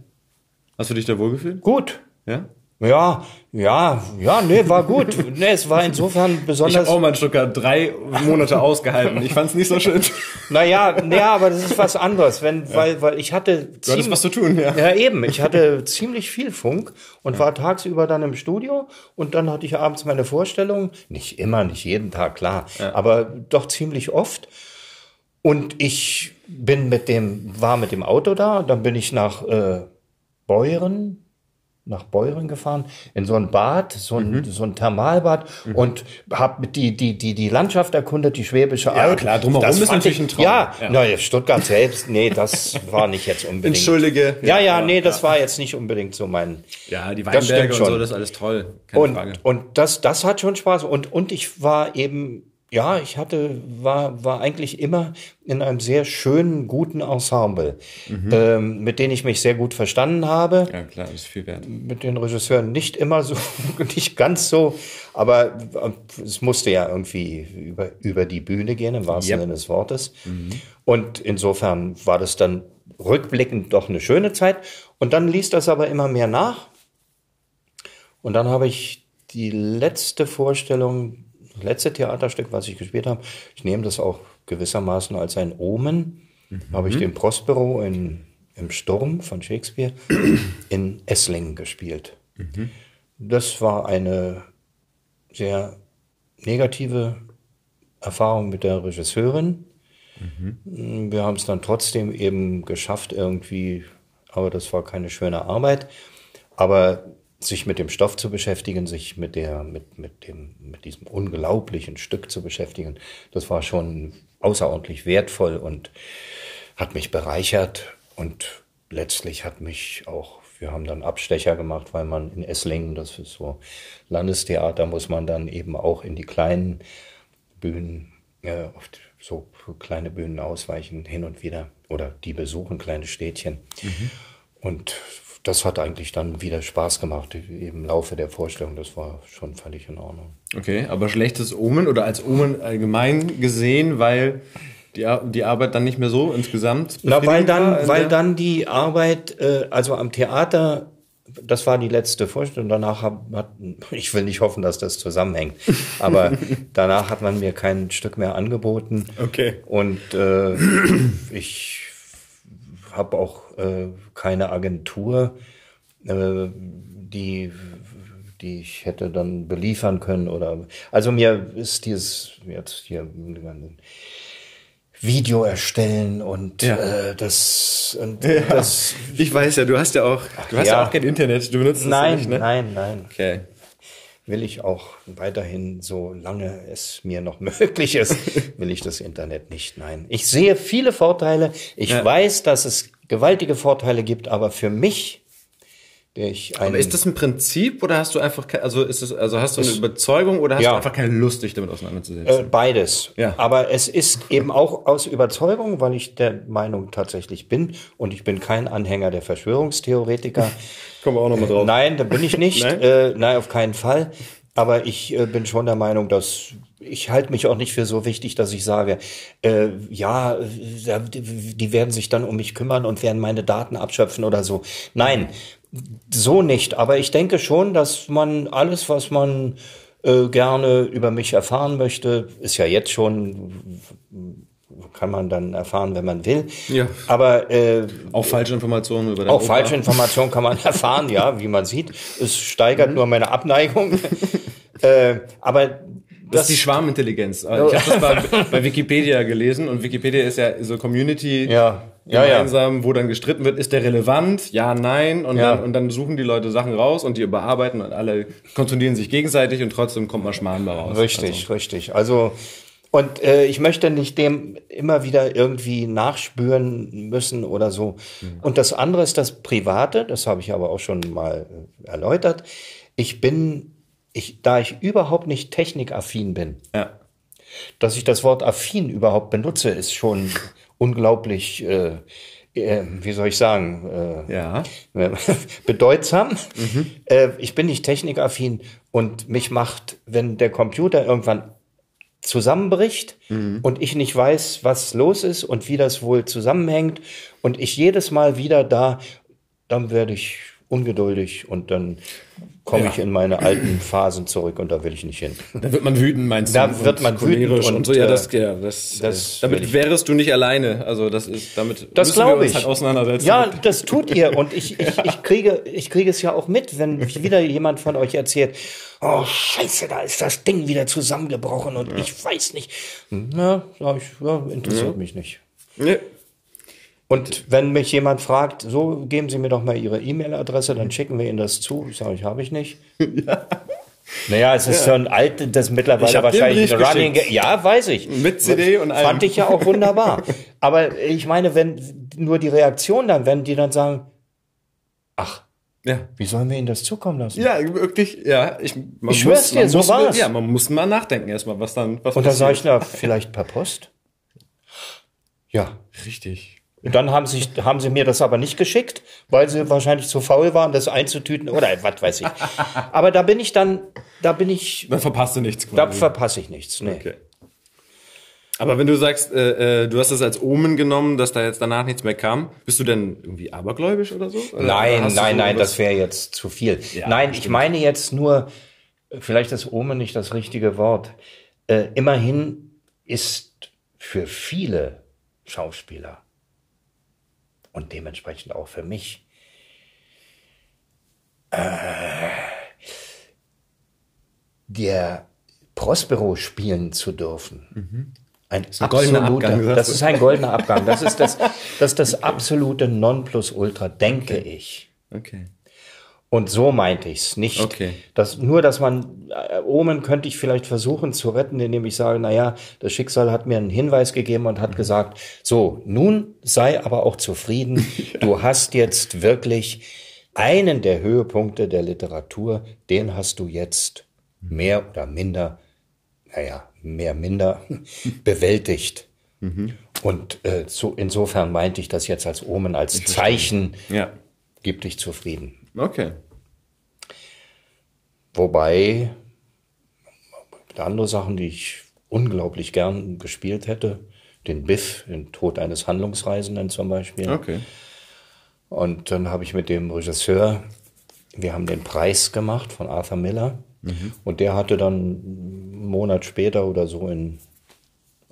Hast du dich da wohlgefühlt? Gut. Ja? Ja, ja, ja, nee, war gut. nee, es war insofern besonders. Ich habe auch mal in Stuttgart drei Monate ausgehalten. Ich fand es nicht so schön. naja, naja, aber das ist was anderes, wenn, ja. weil, weil ich hatte du ziemlich, was zu tun, ja. Ja, eben. Ich hatte ziemlich viel Funk und ja. war tagsüber dann im Studio und dann hatte ich abends meine Vorstellung. Nicht immer, nicht jeden Tag, klar, ja. aber doch ziemlich oft. Und ich bin mit dem, war mit dem Auto da, dann bin ich nach äh, Beuren, nach Beuren gefahren, in so ein Bad, so ein, mhm. so ein Thermalbad mhm. und habe die, die, die, die Landschaft erkundet, die Schwäbische Alb. Ja, klar, drumherum das ist natürlich ein Traum. Ja, ja. Na, Stuttgart selbst, nee, das war nicht jetzt unbedingt. Entschuldige. Ja, ja, nee, das ja. war jetzt nicht unbedingt so mein. Ja, die Weinberge und so, das ist alles toll. Keine und, Frage. Und das, das hat schon Spaß. Und, und ich war eben ja, ich hatte, war, war eigentlich immer in einem sehr schönen, guten Ensemble, mhm. ähm, mit denen ich mich sehr gut verstanden habe. Ja, klar, ist viel wert. Mit den Regisseuren nicht immer so, nicht ganz so, aber äh, es musste ja irgendwie über, über die Bühne gehen, im wahrsten yep. Sinne des Wortes. Mhm. Und insofern war das dann rückblickend doch eine schöne Zeit. Und dann ließ das aber immer mehr nach. Und dann habe ich die letzte Vorstellung letzte Theaterstück, was ich gespielt habe, ich nehme das auch gewissermaßen als ein Omen, mhm. habe ich den Prospero in im Sturm von Shakespeare in Esslingen gespielt. Das war eine sehr negative Erfahrung mit der Regisseurin. Wir haben es dann trotzdem eben geschafft irgendwie, aber das war keine schöne Arbeit. Aber sich mit dem Stoff zu beschäftigen, sich mit der, mit, mit dem, mit diesem unglaublichen Stück zu beschäftigen, das war schon außerordentlich wertvoll und hat mich bereichert. Und letztlich hat mich auch, wir haben dann Abstecher gemacht, weil man in Esslingen, das ist so Landestheater, muss man dann eben auch in die kleinen Bühnen, äh, oft so kleine Bühnen ausweichen, hin und wieder, oder die besuchen kleine Städtchen. Und das hat eigentlich dann wieder Spaß gemacht im Laufe der Vorstellung. Das war schon völlig in Ordnung. Okay, aber schlechtes Omen oder als Omen allgemein gesehen, weil die, Ar- die Arbeit dann nicht mehr so insgesamt. Na, weil dann, in weil dann die Arbeit, äh, also am Theater, das war die letzte Vorstellung. Danach hat, hat, ich will nicht hoffen, dass das zusammenhängt, aber danach hat man mir kein Stück mehr angeboten. Okay. Und äh, ich habe auch äh, keine Agentur, äh, die, die ich hätte dann beliefern können oder. Also mir ist dieses jetzt hier Video erstellen und Ja. äh, das, und das Ich weiß ja, du hast ja auch, du hast ja, Ja. auch kein Internet, du benutzt nein, nicht, ne? nein, nein. Okay. Will ich auch weiterhin, solange es mir noch möglich ist, will ich das Internet nicht. Nein. Ich sehe viele Vorteile. Ich Ja. weiß, dass es gewaltige Vorteile gibt, aber für mich, der ich ein, Aber ist das ein Prinzip oder hast du einfach, also ist es, also hast du eine Überzeugung oder hast Ja. du einfach keine Lust, dich damit auseinanderzusetzen? Äh, beides. Ja. Aber es ist eben auch aus Überzeugung, weil ich der Meinung tatsächlich bin und ich bin kein Anhänger der Verschwörungstheoretiker. Kommen wir auch nochmal drauf. Nein, da bin ich nicht. Nein? Äh, nein, auf keinen Fall. Aber ich äh, bin schon der Meinung, dass ich halte mich auch nicht für so wichtig, dass ich sage, äh, ja, äh, die, die werden sich dann um mich kümmern und werden meine Daten abschöpfen oder so. Nein, so nicht. Aber ich denke schon, dass man alles, was man äh, gerne über mich erfahren möchte, ist ja jetzt schon, kann man dann erfahren, wenn man will. Ja. Aber äh, Auch falsche Informationen über auch Opa? falsche Informationen kann man erfahren, ja, wie man sieht. Es steigert nur meine Abneigung. äh, aber Das ist die Schwarmintelligenz. Ich habe das bei, bei Wikipedia gelesen und Wikipedia ist ja so Community Ja. Ja, ja. gemeinsam, wo dann gestritten wird, ist der relevant? Ja, nein. Und, Ja. dann, und dann suchen die Leute Sachen raus und die überarbeiten und alle kontrollieren sich gegenseitig und trotzdem kommt man Schmarrn bei raus. Richtig, richtig. Also und äh, ich möchte nicht dem immer wieder irgendwie nachspüren müssen oder so. Und das andere ist das Private, das habe ich aber auch schon mal äh, erläutert. Ich bin, ich, da ich überhaupt nicht technikaffin bin, ja. dass ich das Wort affin überhaupt benutze, ist schon unglaublich, äh, äh, wie soll ich sagen, äh, Ja. bedeutsam. Äh, ich bin nicht technikaffin und mich macht, wenn der Computer irgendwann zusammenbricht und ich nicht weiß, was los ist und wie das wohl zusammenhängt und ich jedes Mal wieder da, dann werde ich ungeduldig und dann komme Ja. ich in meine alten Phasen zurück und da will ich nicht hin. Da wird man wütend, meinst du? Da wird man wütend und, und so. Ja, äh, das, ja, das, das damit wärest du nicht alleine. Also das ist, damit Das müssen wir glaube uns ich. halt auseinandersetzen. Ja, das tut ihr. Und ich, ich, ich, kriege, ich kriege es ja auch mit, wenn wieder jemand von euch erzählt, oh scheiße, da ist das Ding wieder zusammengebrochen und ich weiß nicht. Na, sag ich, ja, interessiert mich nicht. Nee. Und wenn mich jemand fragt, so geben Sie mir doch mal Ihre E-Mail-Adresse, dann schicken wir Ihnen das zu. Sag ich, habe ich nicht. Naja, es ist so ein alt, das ist Ich mittlerweile wahrscheinlich ein Running. geschickt. Ge- Ja, weiß ich. Mit CD und allem. Fand ich ja auch wunderbar. Aber ich meine, wenn nur die Reaktion dann, wenn die dann sagen, ach, Ja. wie sollen wir Ihnen das zukommen lassen? Ja, wirklich, ja. Ich, man Ich schwör's dir, so muss, war's. Ja, man muss mal nachdenken erstmal, was dann, was Und dann sage ich, na, vielleicht per Post? Ja. Richtig. Und dann haben sie, haben sie mir das aber nicht geschickt, weil sie wahrscheinlich zu faul waren, das einzutüten oder was weiß ich. Aber da bin ich dann, da bin ich, Dann verpasst du nichts da quasi. verpasse ich nichts. Nee. Okay. Aber wenn du sagst, äh, äh, du hast es als Omen genommen, dass da jetzt danach nichts mehr kam, bist du denn irgendwie abergläubisch oder so? Oder Nein, nein, so nein, das wäre jetzt zu viel. Ja, nein, ich stimmt. meine jetzt nur, vielleicht ist Omen nicht das richtige Wort. Äh, immerhin ist für viele Schauspieler und dementsprechend auch für mich äh, der Prospero spielen zu dürfen. Ein, ein goldener Abgang, Das ist ein goldener Abgang. Das ist das, das, ist das absolute Nonplusultra, denke ich. Okay. Und so meinte ich's nicht. Okay. Das, nur, dass man, äh, Omen könnte ich vielleicht versuchen zu retten, indem ich sage, na ja, das Schicksal hat mir einen Hinweis gegeben und hat Mhm. gesagt, so, nun sei aber auch zufrieden. Du hast jetzt wirklich einen der Höhepunkte der Literatur, den hast du jetzt mehr oder minder, naja, mehr minder bewältigt. Mhm. Und äh, so, insofern meinte ich das jetzt als Omen, als Zeichen, Ja. gib dich zufrieden. Okay. Wobei andere Sachen, die ich unglaublich gern gespielt hätte, den Biff, den Tod eines Handlungsreisenden zum Beispiel. Okay. Und dann habe ich mit dem Regisseur, wir haben den Preis gemacht von Arthur Miller. Und der hatte dann einen Monat später oder so in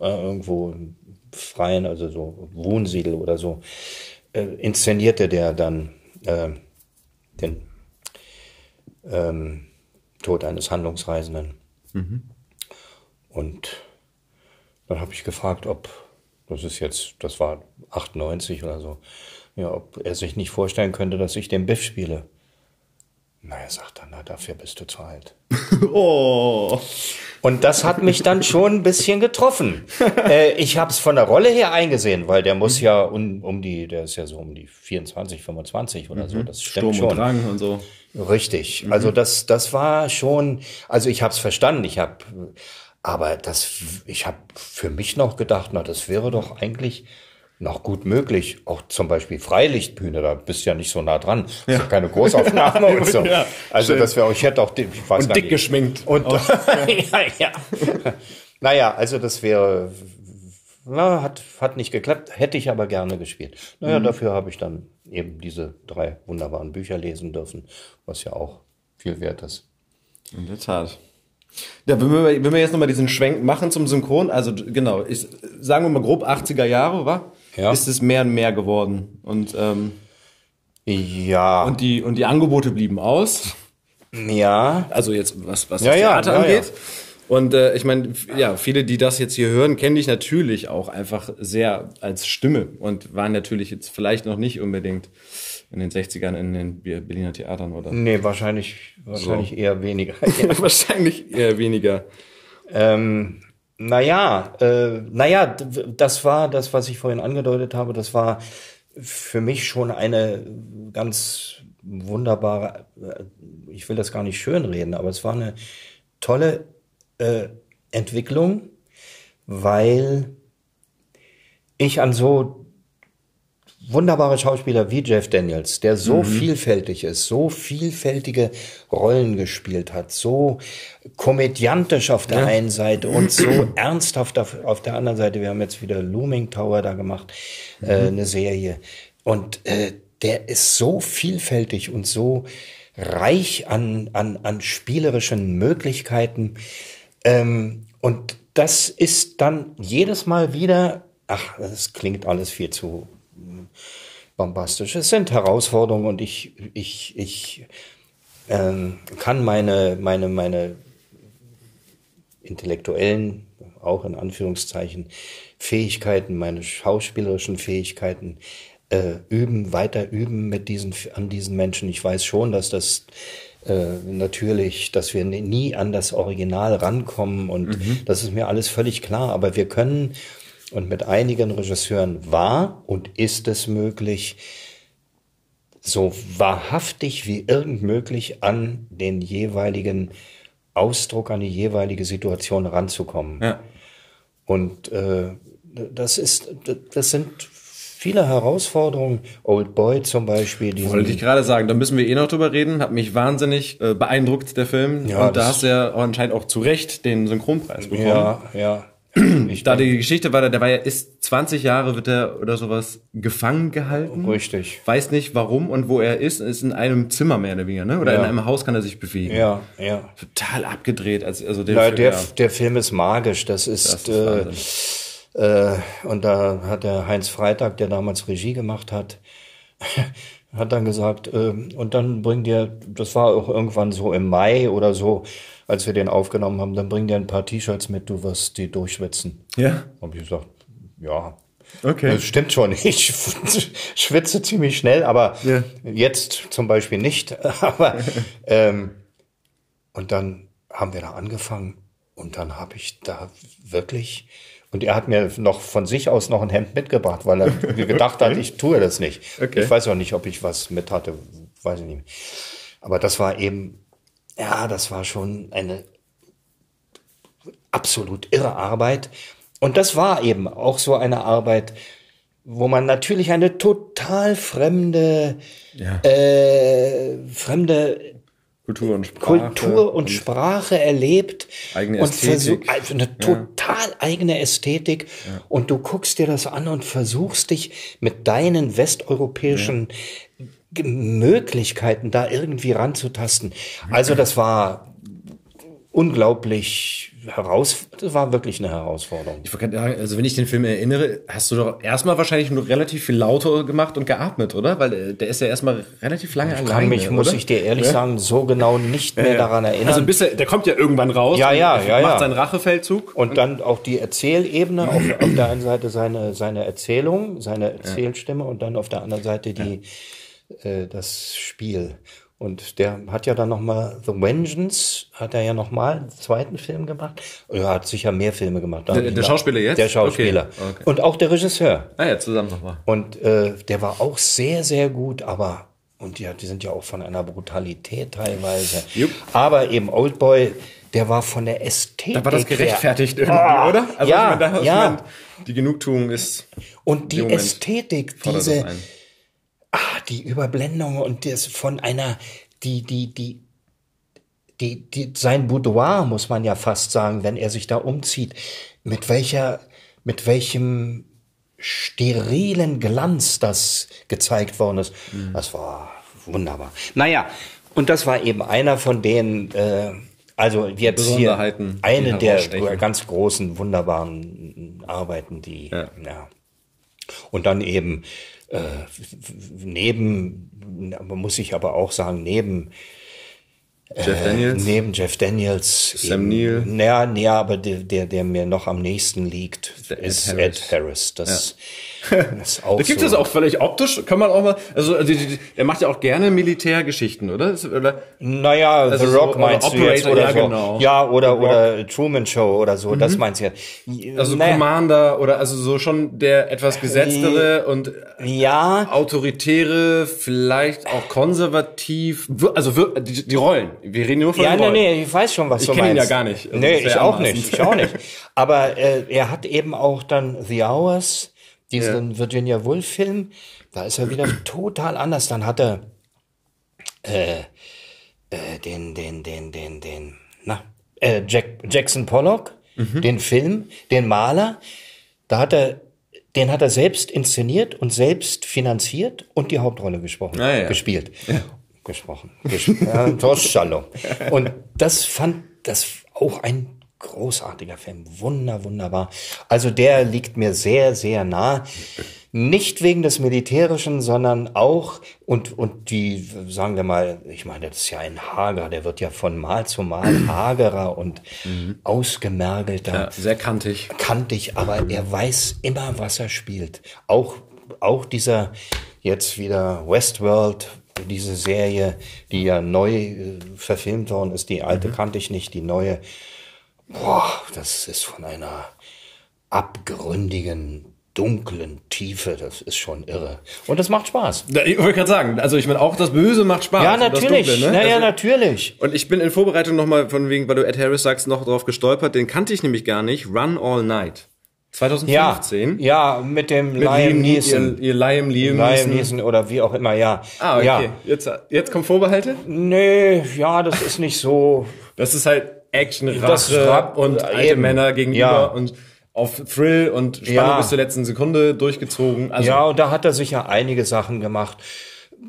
äh, irgendwo im Freien, also so Wohnsiedel oder so, äh, inszenierte der dann äh, den ähm, Tod eines Handlungsreisenden. Und dann habe ich gefragt, ob, das ist jetzt, das war 98 oder so, ja, ob er sich nicht vorstellen könnte, dass ich den Biff spiele. Na, er sagt dann, na, dafür bist du zu alt. Oh. Und das hat mich dann schon ein bisschen getroffen. äh, ich habe es von der Rolle her eingesehen, weil der muss ja um, um die, der ist ja so um die 24, 25 oder so. Das stimmt Sturm und schon. Drang und so. Richtig. Also das, das war schon, also ich habe es verstanden. Ich habe, aber das, ich habe für mich noch gedacht, na, das wäre doch eigentlich noch gut möglich. Auch zum Beispiel Freilichtbühne, da bist du ja nicht so nah dran. Das ist ja keine Großaufnahme und so. Ja, also schön. das wäre, ich hätte auch, ich weiß Und dick nicht. geschminkt. Und ja, ja. naja, also das wäre, na, hat, hat nicht geklappt, hätte ich aber gerne gespielt. Naja, Mhm. dafür habe ich dann eben diese drei wunderbaren Bücher lesen dürfen, was ja auch viel wert ist. In der Tat. Ja, wenn wir, wenn wir jetzt nochmal diesen Schwenk machen zum Synchron, also genau, ist, sagen wir mal grob 80er Jahre, wa? Ja. Ist es mehr und mehr geworden. Und, ähm, Ja, und, die, und die Angebote blieben aus. ja, Also jetzt, was, was Ja, das Theater ja, angeht. Und äh, ich meine, ja, viele, die das jetzt hier hören, kennen dich natürlich auch einfach sehr als Stimme und waren natürlich jetzt vielleicht noch nicht unbedingt in den 60ern in den Be- Berliner Theatern oder nee, wahrscheinlich, wahrscheinlich eher weniger. wahrscheinlich eher weniger. Ähm, naja, äh, naja, das war das, was ich vorhin angedeutet habe, das war für mich schon eine ganz wunderbare, äh, ich will das gar nicht schönreden, aber es war eine tolle äh, Entwicklung, weil ich an so wunderbare Schauspieler wie Jeff Daniels, der so vielfältig ist, so vielfältige Rollen gespielt hat, so komödiantisch auf der einen Seite und so ernsthaft auf, auf der anderen Seite. Wir haben jetzt wieder Looming Tower da gemacht, äh, eine Serie. Und äh, der ist so vielfältig und so reich an, an, an spielerischen Möglichkeiten. Ähm, und das ist dann jedes Mal wieder, ach, das klingt alles viel zu bombastisch. Es sind Herausforderungen und ich, ich, ich ähm, kann meine, meine, meine intellektuellen, auch in Anführungszeichen, Fähigkeiten, meine schauspielerischen Fähigkeiten äh, üben, weiter üben mit diesen, an diesen Menschen. Ich weiß schon, dass das äh, natürlich, dass wir nie an das Original rankommen und das ist mir alles völlig klar, aber wir können und mit einigen Regisseuren war und ist es möglich, so wahrhaftig wie irgend möglich an den jeweiligen Ausdruck, an die jeweilige Situation ranzukommen. Ja. Und äh, das ist, das sind viele Herausforderungen. Old Boy zum Beispiel, diesen, Wollte ich gerade sagen, da müssen wir eh noch drüber reden. Hat mich wahnsinnig äh, beeindruckt, der Film. Ja, und da hast du ja anscheinend auch zu Recht den Synchronpreis bekommen. ja, ja. Ich Da die Geschichte war, der war ja, ist 20 Jahre wird er oder sowas gefangen gehalten. Richtig. Weiß nicht warum und wo er ist. Ist in einem Zimmer mehr oder weniger, ne? Oder Ja. in einem Haus kann er sich bewegen. Ja, ja. Total abgedreht. Also, also der, Na, der, ja. der Film ist magisch. Das ist, Das ist äh. Äh, und da hat der Heinz Freitag, der damals Regie gemacht hat, hat dann gesagt, äh, und dann bringt dir, das war auch irgendwann so im Mai oder so, als wir den aufgenommen haben, dann bring dir ein paar T-Shirts mit, du wirst die durchschwitzen. Ja. Hab ich gesagt, ja. Okay. Das stimmt schon. Ich schwitze ziemlich schnell, aber Ja. jetzt zum Beispiel nicht. Aber ähm, und dann haben wir da angefangen und dann habe ich da wirklich und er hat mir noch von sich aus noch ein Hemd mitgebracht, weil er gedacht hat, ich tue das nicht. Okay. Ich weiß auch nicht, ob ich was mit hatte, weiß ich nicht. Aber das war eben, ja, das war schon eine absolut irre Arbeit. Und das war eben auch so eine Arbeit, wo man natürlich eine total fremde, Ja. äh, fremde Kultur und Sprache. Kultur und, Sprache erlebt Eigene und Ästhetik. also eine total eigene Ästhetik und du guckst dir das an und versuchst dich mit deinen westeuropäischen Möglichkeiten da irgendwie ranzutasten. Also das war unglaublich heraus, das war wirklich eine Herausforderung. Ich gerade sagen, also wenn ich den Film erinnere, hast du doch erstmal wahrscheinlich nur relativ viel lauter gemacht und geatmet, oder? Weil der ist ja erstmal relativ lange alleine. Kann mich, muss oder? ich dir ehrlich sagen, so genau nicht mehr daran erinnern. Also bis er, der kommt ja irgendwann raus. Ja, und ja, ja, Macht ja. seinen Rachefeldzug. Und dann auch die Erzählebene, auf, auf der einen Seite seine, seine Erzählung, seine Erzählstimme und dann auf der anderen Seite die, äh, das Spiel. Und der hat ja dann nochmal The Vengeance, hat er ja nochmal einen zweiten Film gemacht. Er hat sicher mehr Filme gemacht. Der- der Schauspieler jetzt? Der Schauspieler. Okay, okay. Und auch der Regisseur. Ah ja, zusammen nochmal. Und äh, der war auch sehr, sehr gut, aber und ja, die sind ja auch von einer Brutalität teilweise. Jupp. Aber eben Oldboy, der war von der Ästhetik. Da war das gerechtfertigt irgendwie, Ah, oder? Also ja, ich meine, da, ja. ich meine, die Genugtuung ist. Und die Ästhetik, diese. Ah, die Überblendung und das von einer, die, die, die, die, die, sein Boudoir, muss man ja fast sagen, wenn er sich da umzieht, mit welcher, mit welchem sterilen Glanz das gezeigt worden ist. Mhm. Das war wunderbar. Naja, und das war eben einer von den, äh, also jetzt hier eine der ganz großen, wunderbaren Arbeiten, die, Ja. ja. Und dann eben äh, neben, muss ich aber auch sagen, neben Jeff Daniels. Neben Jeff Daniels. Sam Neill. Naja, ja, aber der, der, der mir noch am nächsten liegt, Der Ed ist Harris. Ed Harris. Das, das Da gibt so. es auch völlig optisch, kann man auch mal, also er macht ja auch gerne Militärgeschichten, oder? Oder? Naja, Also The so, Rock oder meinst du jetzt Operator, oder ja, so. genau. Ja, oder, oder Truman Show oder so, das meinst du ja. Also Naja, Commander oder also so schon der etwas gesetztere und Ja, autoritäre, vielleicht auch konservativ, also die, die Rollen. Wir reden nur von Ja, den nee, Rollen. nee, ich weiß schon, was Ich du kenn ihn meinst. ja gar nicht. Also nee, ich auch anmaßend. nicht, ich auch nicht. Aber äh, er hat eben auch dann The Hours, diesen Virginia Woolf Film, da ist er wieder total anders. Dann hat er äh, äh, den, den, den, den, den, na, äh, Jack, Jackson Pollock, Mhm. den Film, den Maler, da hat er den hat er selbst inszeniert und selbst finanziert und die Hauptrolle gesprochen, Ah, ja. gespielt. Gesprochen. Ges ja. Und das fand das auch ein großartiger Film. Wunder, wunderbar. Also der liegt mir sehr, sehr nah. Nicht wegen des Militärischen, sondern auch, und, und die, sagen wir mal, ich meine, das ist ja ein Hager, der wird ja von Mal zu Mal hagerer und ausgemergelter Ja, sehr kantig. kantig, aber er weiß immer, was er spielt. Auch, auch dieser jetzt wieder Westworld, diese Serie, die ja neu äh, verfilmt worden ist, die alte kannte ich nicht, die neue, boah, das ist von einer abgründigen, dunklen Tiefe, das ist schon irre. Und das macht Spaß. Da- Ich wollte gerade sagen, also ich meine, auch das Böse macht Spaß. Ja, natürlich. Dunkle, ne? Naja, also, natürlich. und ich bin in Vorbereitung nochmal von wegen, weil du Ed Harris sagst, noch drauf gestolpert. Den kannte ich nämlich gar nicht. Run All Night. Ja, 2015. ja, mit dem Mit Liam Neeson. Ihr, ihr Liam Liam Liam. Neeson oder wie auch immer, ja. Ah, okay. Ja. Jetzt, jetzt kommen Vorbehalte? Nee, ja, das ist nicht so. Das ist halt Action, Das Rache und alte eben. Männer gegenüber Ja. und auf Thrill und Spannung Ja. bis zur letzten Sekunde durchgezogen. Also, ja, und da hat er sicher einige Sachen gemacht,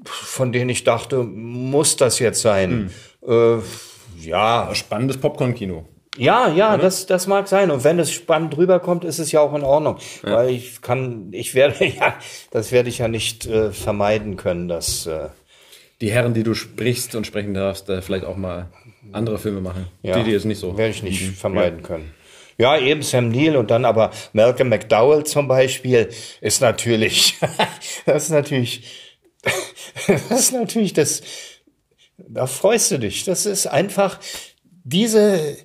von denen ich dachte, muss das jetzt sein? Hm. Äh, ja, spannendes Popcorn-Kino. Ja, ja, das, das mag sein. Und wenn es spannend rüberkommt, ist es ja auch in Ordnung. Weil ich kann, ich werde, ja, das werde ich ja nicht äh, vermeiden können, dass, äh, Die Herren, die du sprichst und sprechen darfst, äh, vielleicht auch mal andere Filme machen. ja, Die, die jetzt nicht so. Werde ich nicht vermeiden können. Ja, eben Sam Neill und dann aber Malcolm McDowell zum Beispiel ist natürlich, das ist natürlich, das ist natürlich das, da freust du dich. Das ist einfach diese,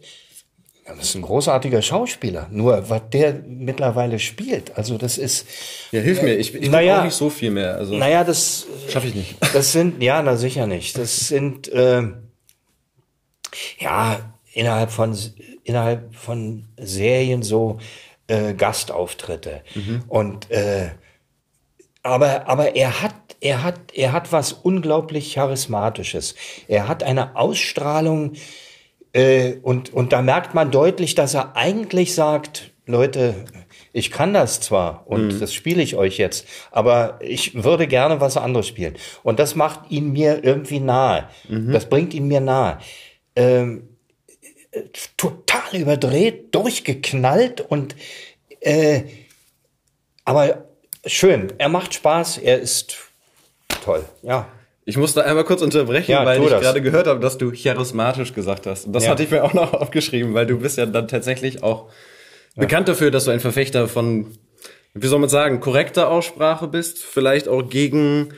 ja, das ist ein großartiger Schauspieler. Nur was der mittlerweile spielt, also das ist, Ja, hilf mir. Ich, ich naja, auch nicht so viel mehr. Also naja, das schaffe ich nicht. das sind, ja, na sicher nicht. Das sind, äh, ja, innerhalb von, innerhalb von Serien so äh, Gastauftritte. Und, äh, aber, aber er hat, er hat, er hat was unglaublich Charismatisches. Er hat eine Ausstrahlung, äh, und, und da merkt man deutlich, dass er eigentlich sagt, Leute, ich kann das zwar und das spiele ich euch jetzt, aber ich würde gerne was anderes spielen. Und das macht ihn mir irgendwie nahe. Das bringt ihn mir nahe. Ähm, äh, total überdreht, durchgeknallt und äh, aber schön. Er macht Spaß, er ist toll. Ja. Ich musste einmal kurz unterbrechen, Ja, weil ich das. gerade gehört habe, dass du charismatisch gesagt hast. Und das Ja. hatte ich mir auch noch aufgeschrieben, weil du bist ja dann tatsächlich auch bekannt dafür, dass du ein Verfechter von, wie soll man sagen, korrekter Aussprache bist, vielleicht auch gegen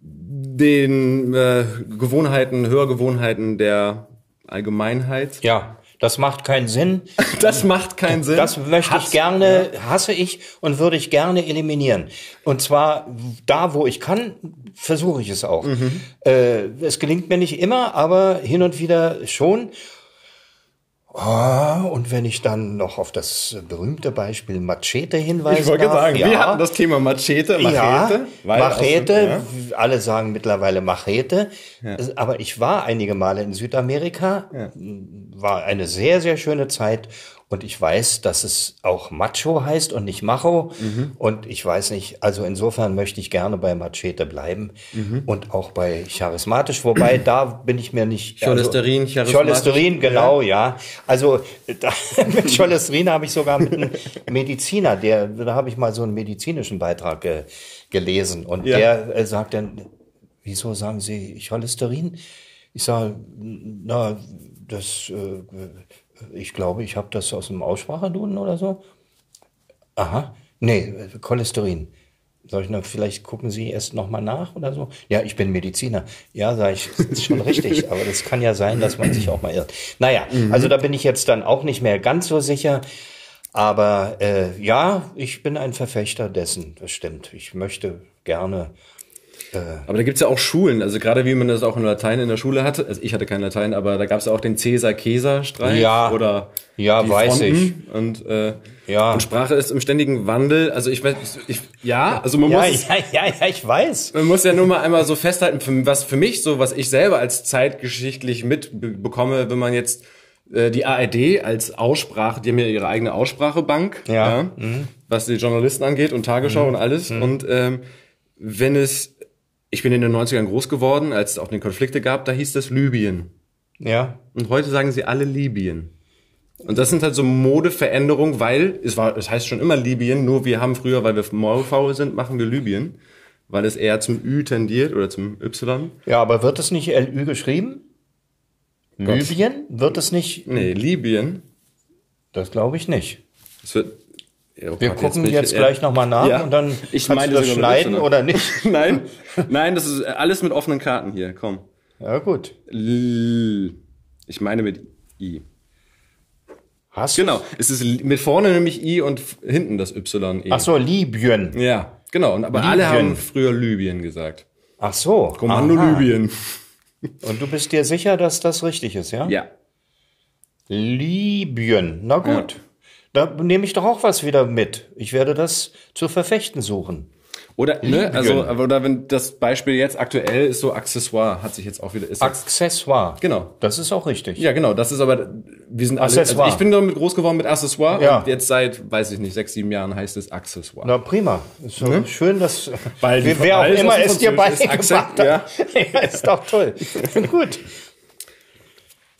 den äh, Gewohnheiten, Hörgewohnheiten der Allgemeinheit. Ja, das macht keinen Sinn. Das macht keinen Sinn. Das möchte ich Hass. gerne, hasse ich und würde ich gerne eliminieren. Und zwar da, wo ich kann, versuche ich es auch. Mhm. Äh, es gelingt mir nicht immer, aber hin und wieder schon. Ah, und wenn ich dann noch auf das berühmte Beispiel Machete hinweise. Ich wollte darf, sagen, ja, wir hatten das Thema Machete, Machete. ja, Machete, ja. alle sagen mittlerweile Machete. Aber ich war einige Male in Südamerika, war eine sehr, sehr schöne Zeit. Und ich weiß, dass es auch Macho heißt und nicht Macho. Mhm. Und ich weiß nicht, also insofern möchte ich gerne bei Machete bleiben Mhm. und auch bei charismatisch. Wobei, da bin ich mir nicht... Cholesterin, also, charismatisch. Cholesterin, genau, ja. Also da, mit Cholesterin habe ich sogar mit einem Mediziner, der, da habe ich mal so einen medizinischen Beitrag ge, gelesen. Und Ja. der äh, sagt dann, wieso sagen Sie Cholesterin? Ich sage, na, das, äh, ich glaube, ich habe das aus dem Ausspracheduden oder so. Aha, nee, Cholesterin. Soll ich noch, vielleicht gucken Sie erst noch mal nach oder so? Ja, ich bin Mediziner. Ja, sage ich, ist schon richtig, aber das kann ja sein, dass man sich auch mal irrt. Naja, also da bin ich jetzt dann auch nicht mehr ganz so sicher. Aber äh, ja, ich bin ein Verfechter dessen, das stimmt. Ich möchte gerne. Aber da gibt's ja auch Schulen, also gerade wie man das auch in Latein in der Schule hatte. Also ich hatte kein Latein, aber da gab's ja auch den Cäsar-Käser-Streich Ja. oder Ja, die weiß Fronten. Und, äh, Ja. und Sprache ist im ständigen Wandel. Also ich weiß, ich, ja, also man Ja, muss, ja, ja, ja, ich weiß. man muss ja nur mal einmal so festhalten, für, was für mich so, was ich selber als zeitgeschichtlich mitbekomme, wenn man jetzt äh, die ARD als Aussprache, die haben ja ihre eigene Aussprachebank, Ja. Mhm. was die Journalisten angeht und Tagesschau und alles. Und ähm, wenn es, ich bin in den 90ern groß geworden, als es auch den Konflikte gab, da hieß das Libyen. Ja, Und heute sagen sie alle Libyen. Und das sind halt so Modeveränderungen, weil es war, es heißt schon immer Libyen, nur wir haben früher, weil wir Maulfaul sind, machen wir Libyen, weil es eher zum Ü tendiert oder zum Y. ja, aber wird es nicht LÜ geschrieben? Libyen? Wird es nicht? Nee, Libyen. Das glaube ich nicht. Es wird, ja, oh Wir Gott, gucken bin jetzt, ich- gleich nochmal nach Ja. und dann ich kannst meine du das schneiden Y. oder nicht. Nein, nein, das ist alles mit offenen Karten hier. Komm. Ja, gut. L ich meine mit I. Hast du? Genau. Es ist mit vorne nämlich I und hinten das Y. E. Ach so, Libyen. Ja, genau. Und, aber alle Libyen. haben früher Libyen gesagt. Ach so. Kommando aha. Libyen. Und du bist dir sicher, dass das richtig ist, ja? Ja. Libyen. Na gut. Da nehme ich doch auch was wieder mit. Ich werde das zu verfechten suchen. Oder, ne, also, oder wenn das Beispiel jetzt aktuell ist, so Accessoire, hat sich jetzt auch wieder, ist Accessoire. Genau. Das ist auch richtig. ja, genau, das ist aber, wir sind alle, also ich bin damit groß geworden mit Accessoire Ja. jetzt seit, weiß ich nicht, sechs, sieben Jahren heißt es Accessoire. Na prima. So schön, dass Weil wer, wer auch immer es dir beigebracht hat. Ja. ist doch toll. Gut.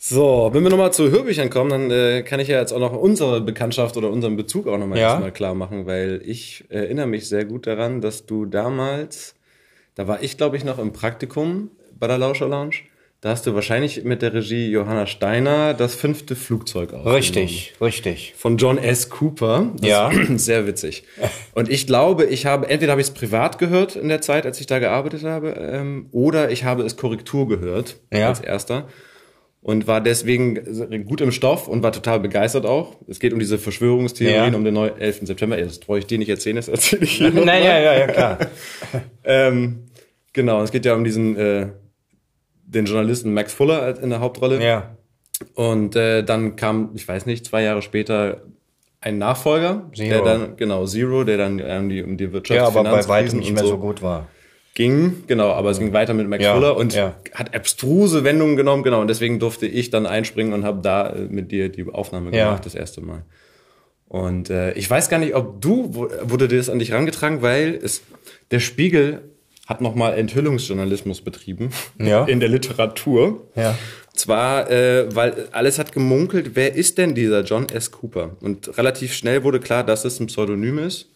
So, wenn wir nochmal zu Hörbüchern kommen, dann äh, kann ich ja jetzt auch noch unsere Bekanntschaft oder unseren Bezug auch nochmal Ja. klar machen, weil ich erinnere mich sehr gut daran, dass du damals, da war ich glaube ich noch im Praktikum bei der Lauscher Lounge, da hast du wahrscheinlich mit der Regie Johanna Steiner das fünfte Flugzeug aufgenommen. Richtig, richtig. Von John S. Cooper. Das Ja. sehr witzig. Und ich glaube, ich habe, entweder habe ich es privat gehört in der Zeit, als ich da gearbeitet habe, ähm, oder ich habe es Korrektur gehört Ja. als erster. Und war deswegen gut im Stoff und war total begeistert auch. Es geht um diese Verschwörungstheorien Ja. um den neu- 11. September. Das brauche ich dir nicht erzählen, das erzähle ich Nein, mal. ja, ja, ja, klar. Ähm, genau, es geht ja um diesen, äh, den Journalisten Max Fuller in der Hauptrolle. Ja. Und äh, dann kam, ich weiß nicht, zwei Jahre später ein Nachfolger, Zero. der dann, genau, Zero, der dann ähm, die, um die Wirtschafts- Ja, aber bei weitem nicht mehr so gut war. Ging, genau, aber es ging weiter mit Max Ja, Fuller und ja. hat abstruse Wendungen genommen, genau, und deswegen durfte ich dann einspringen und habe da äh, mit dir die Aufnahme Ja. gemacht, das erste Mal. Und äh, ich weiß gar nicht, ob du, wo- wurde dir das an dich rangetragen, weil es, der Spiegel hat nochmal Enthüllungsjournalismus betrieben Ja. in der Literatur. Ja. Zwar, äh, weil alles hat gemunkelt, wer ist denn dieser John S. Cooper? Und relativ schnell wurde klar, dass es ein Pseudonym ist.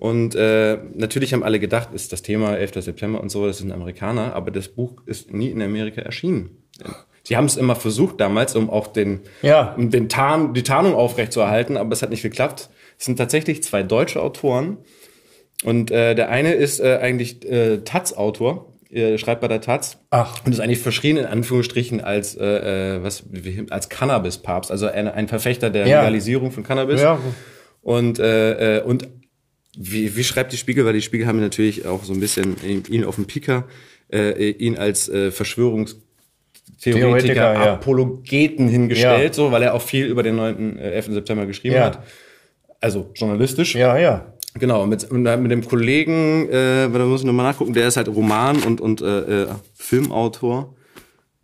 Und äh, natürlich haben alle gedacht, ist das Thema 11. September und so, das ein Amerikaner, aber das Buch ist nie in Amerika erschienen. Sie haben es immer versucht damals, um auch den, Ja. um den Tarn, die Tarnung aufrechtzuerhalten, aber es hat nicht geklappt. Es sind tatsächlich zwei deutsche Autoren. Und äh, der eine ist äh, eigentlich äh, Taz-Autor, äh, schreibt bei der Taz. Ach. Und ist eigentlich verschrien in Anführungsstrichen als, äh, äh, was, als Cannabis-Papst, also ein, ein Verfechter der Ja. Legalisierung von Cannabis. Ja. Und, äh, äh, und wie, wie schreibt die Spiegel? Weil die Spiegel haben natürlich auch so ein bisschen ihn auf dem Piker, äh, ihn als äh, Verschwörungstheoretiker, Theoretiker, ja. Apologeten hingestellt, Ja. so, weil er auch viel über den 9. äh, 11. September geschrieben Ja. hat. Also journalistisch. Ja, ja. Genau, mit, mit dem Kollegen, äh, da muss ich nochmal nachgucken, der ist halt Roman- und, und äh, äh, Filmautor.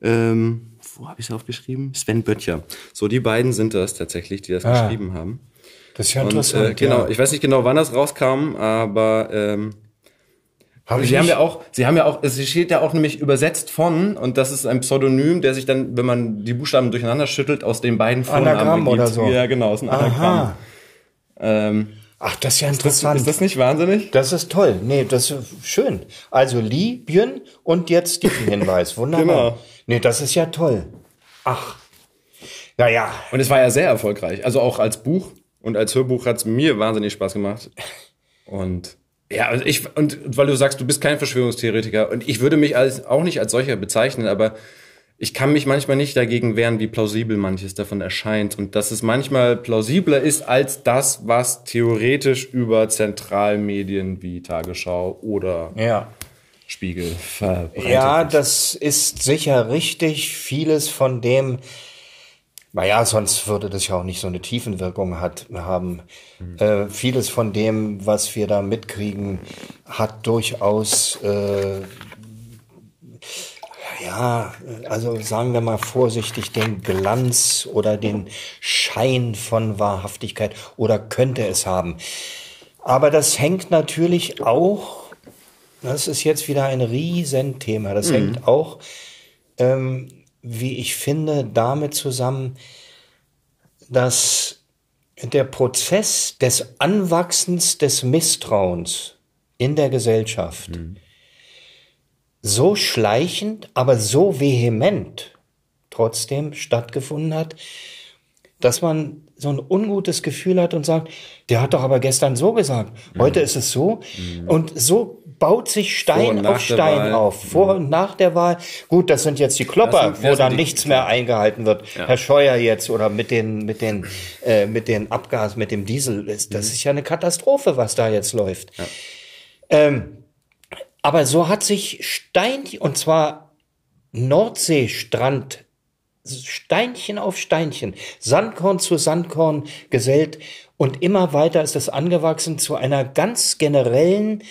Ähm, wo habe ich es aufgeschrieben? Sven Böttcher. So, die beiden sind das tatsächlich, die das Ah. geschrieben haben. Das ist ja Und, interessant. äh, genau, ja. ich weiß nicht genau, wann das rauskam, aber ähm, Hab ich sie haben ja auch, sie haben ja auch, es steht ja auch nämlich übersetzt von, und das ist ein Pseudonym, der sich dann, wenn man die Buchstaben durcheinander schüttelt, aus den beiden Vornamen Anagramm oder so. Ja, genau, ist ein Anagramm. Ähm, Ach, das ist ja das, interessant. ist das nicht wahnsinnig? Das ist toll. Nee, das ist schön. Also Libyen und jetzt diesen Hinweis. Wunderbar. Genau. Nee, das ist ja toll. Ach. Naja. Und es war ja sehr erfolgreich. Also auch als Buch und als Hörbuch hat es mir wahnsinnig Spaß gemacht. Und ja, also ich, und weil du sagst, du bist kein Verschwörungstheoretiker und ich würde mich als, auch nicht als solcher bezeichnen, aber ich kann mich manchmal nicht dagegen wehren, wie plausibel manches davon erscheint und dass es manchmal plausibler ist als das, was theoretisch über Zentralmedien wie Tagesschau oder Ja. Spiegel verbreitet Ja, wird. das ist sicher richtig. Vieles von dem, naja, sonst würde das ja auch nicht so eine Tiefenwirkung hat, haben. Äh, vieles von dem, was wir da mitkriegen, hat durchaus, äh, ja, also sagen wir mal vorsichtig, den Glanz oder den Schein von Wahrhaftigkeit oder könnte es haben. Aber das hängt natürlich auch das ist jetzt wieder ein Riesenthema. Das hängt auch, ähm, wie ich finde, damit zusammen, dass der Prozess des Anwachsens des Misstrauens in der Gesellschaft so schleichend, aber so vehement trotzdem stattgefunden hat, dass man so ein ungutes Gefühl hat und sagt, der hat doch aber gestern so gesagt, heute ist es so. Und so baut sich Stein auf Stein Wahl. auf. Vor und nach der Wahl. Gut, das sind jetzt die Klopper, Das sind- das wo dann die- nichts mehr eingehalten wird. Ja. Herr Scheuer jetzt oder mit den, mit den, äh, mit den Abgas, mit dem Diesel. ist- Mhm. Das ist ja eine Katastrophe, was da jetzt läuft. Ähm, aber so hat sich Stein, und zwar Nordseestrand, Steinchen auf Steinchen, Sandkorn zu Sandkorn gesellt und immer weiter ist es angewachsen zu einer ganz generellen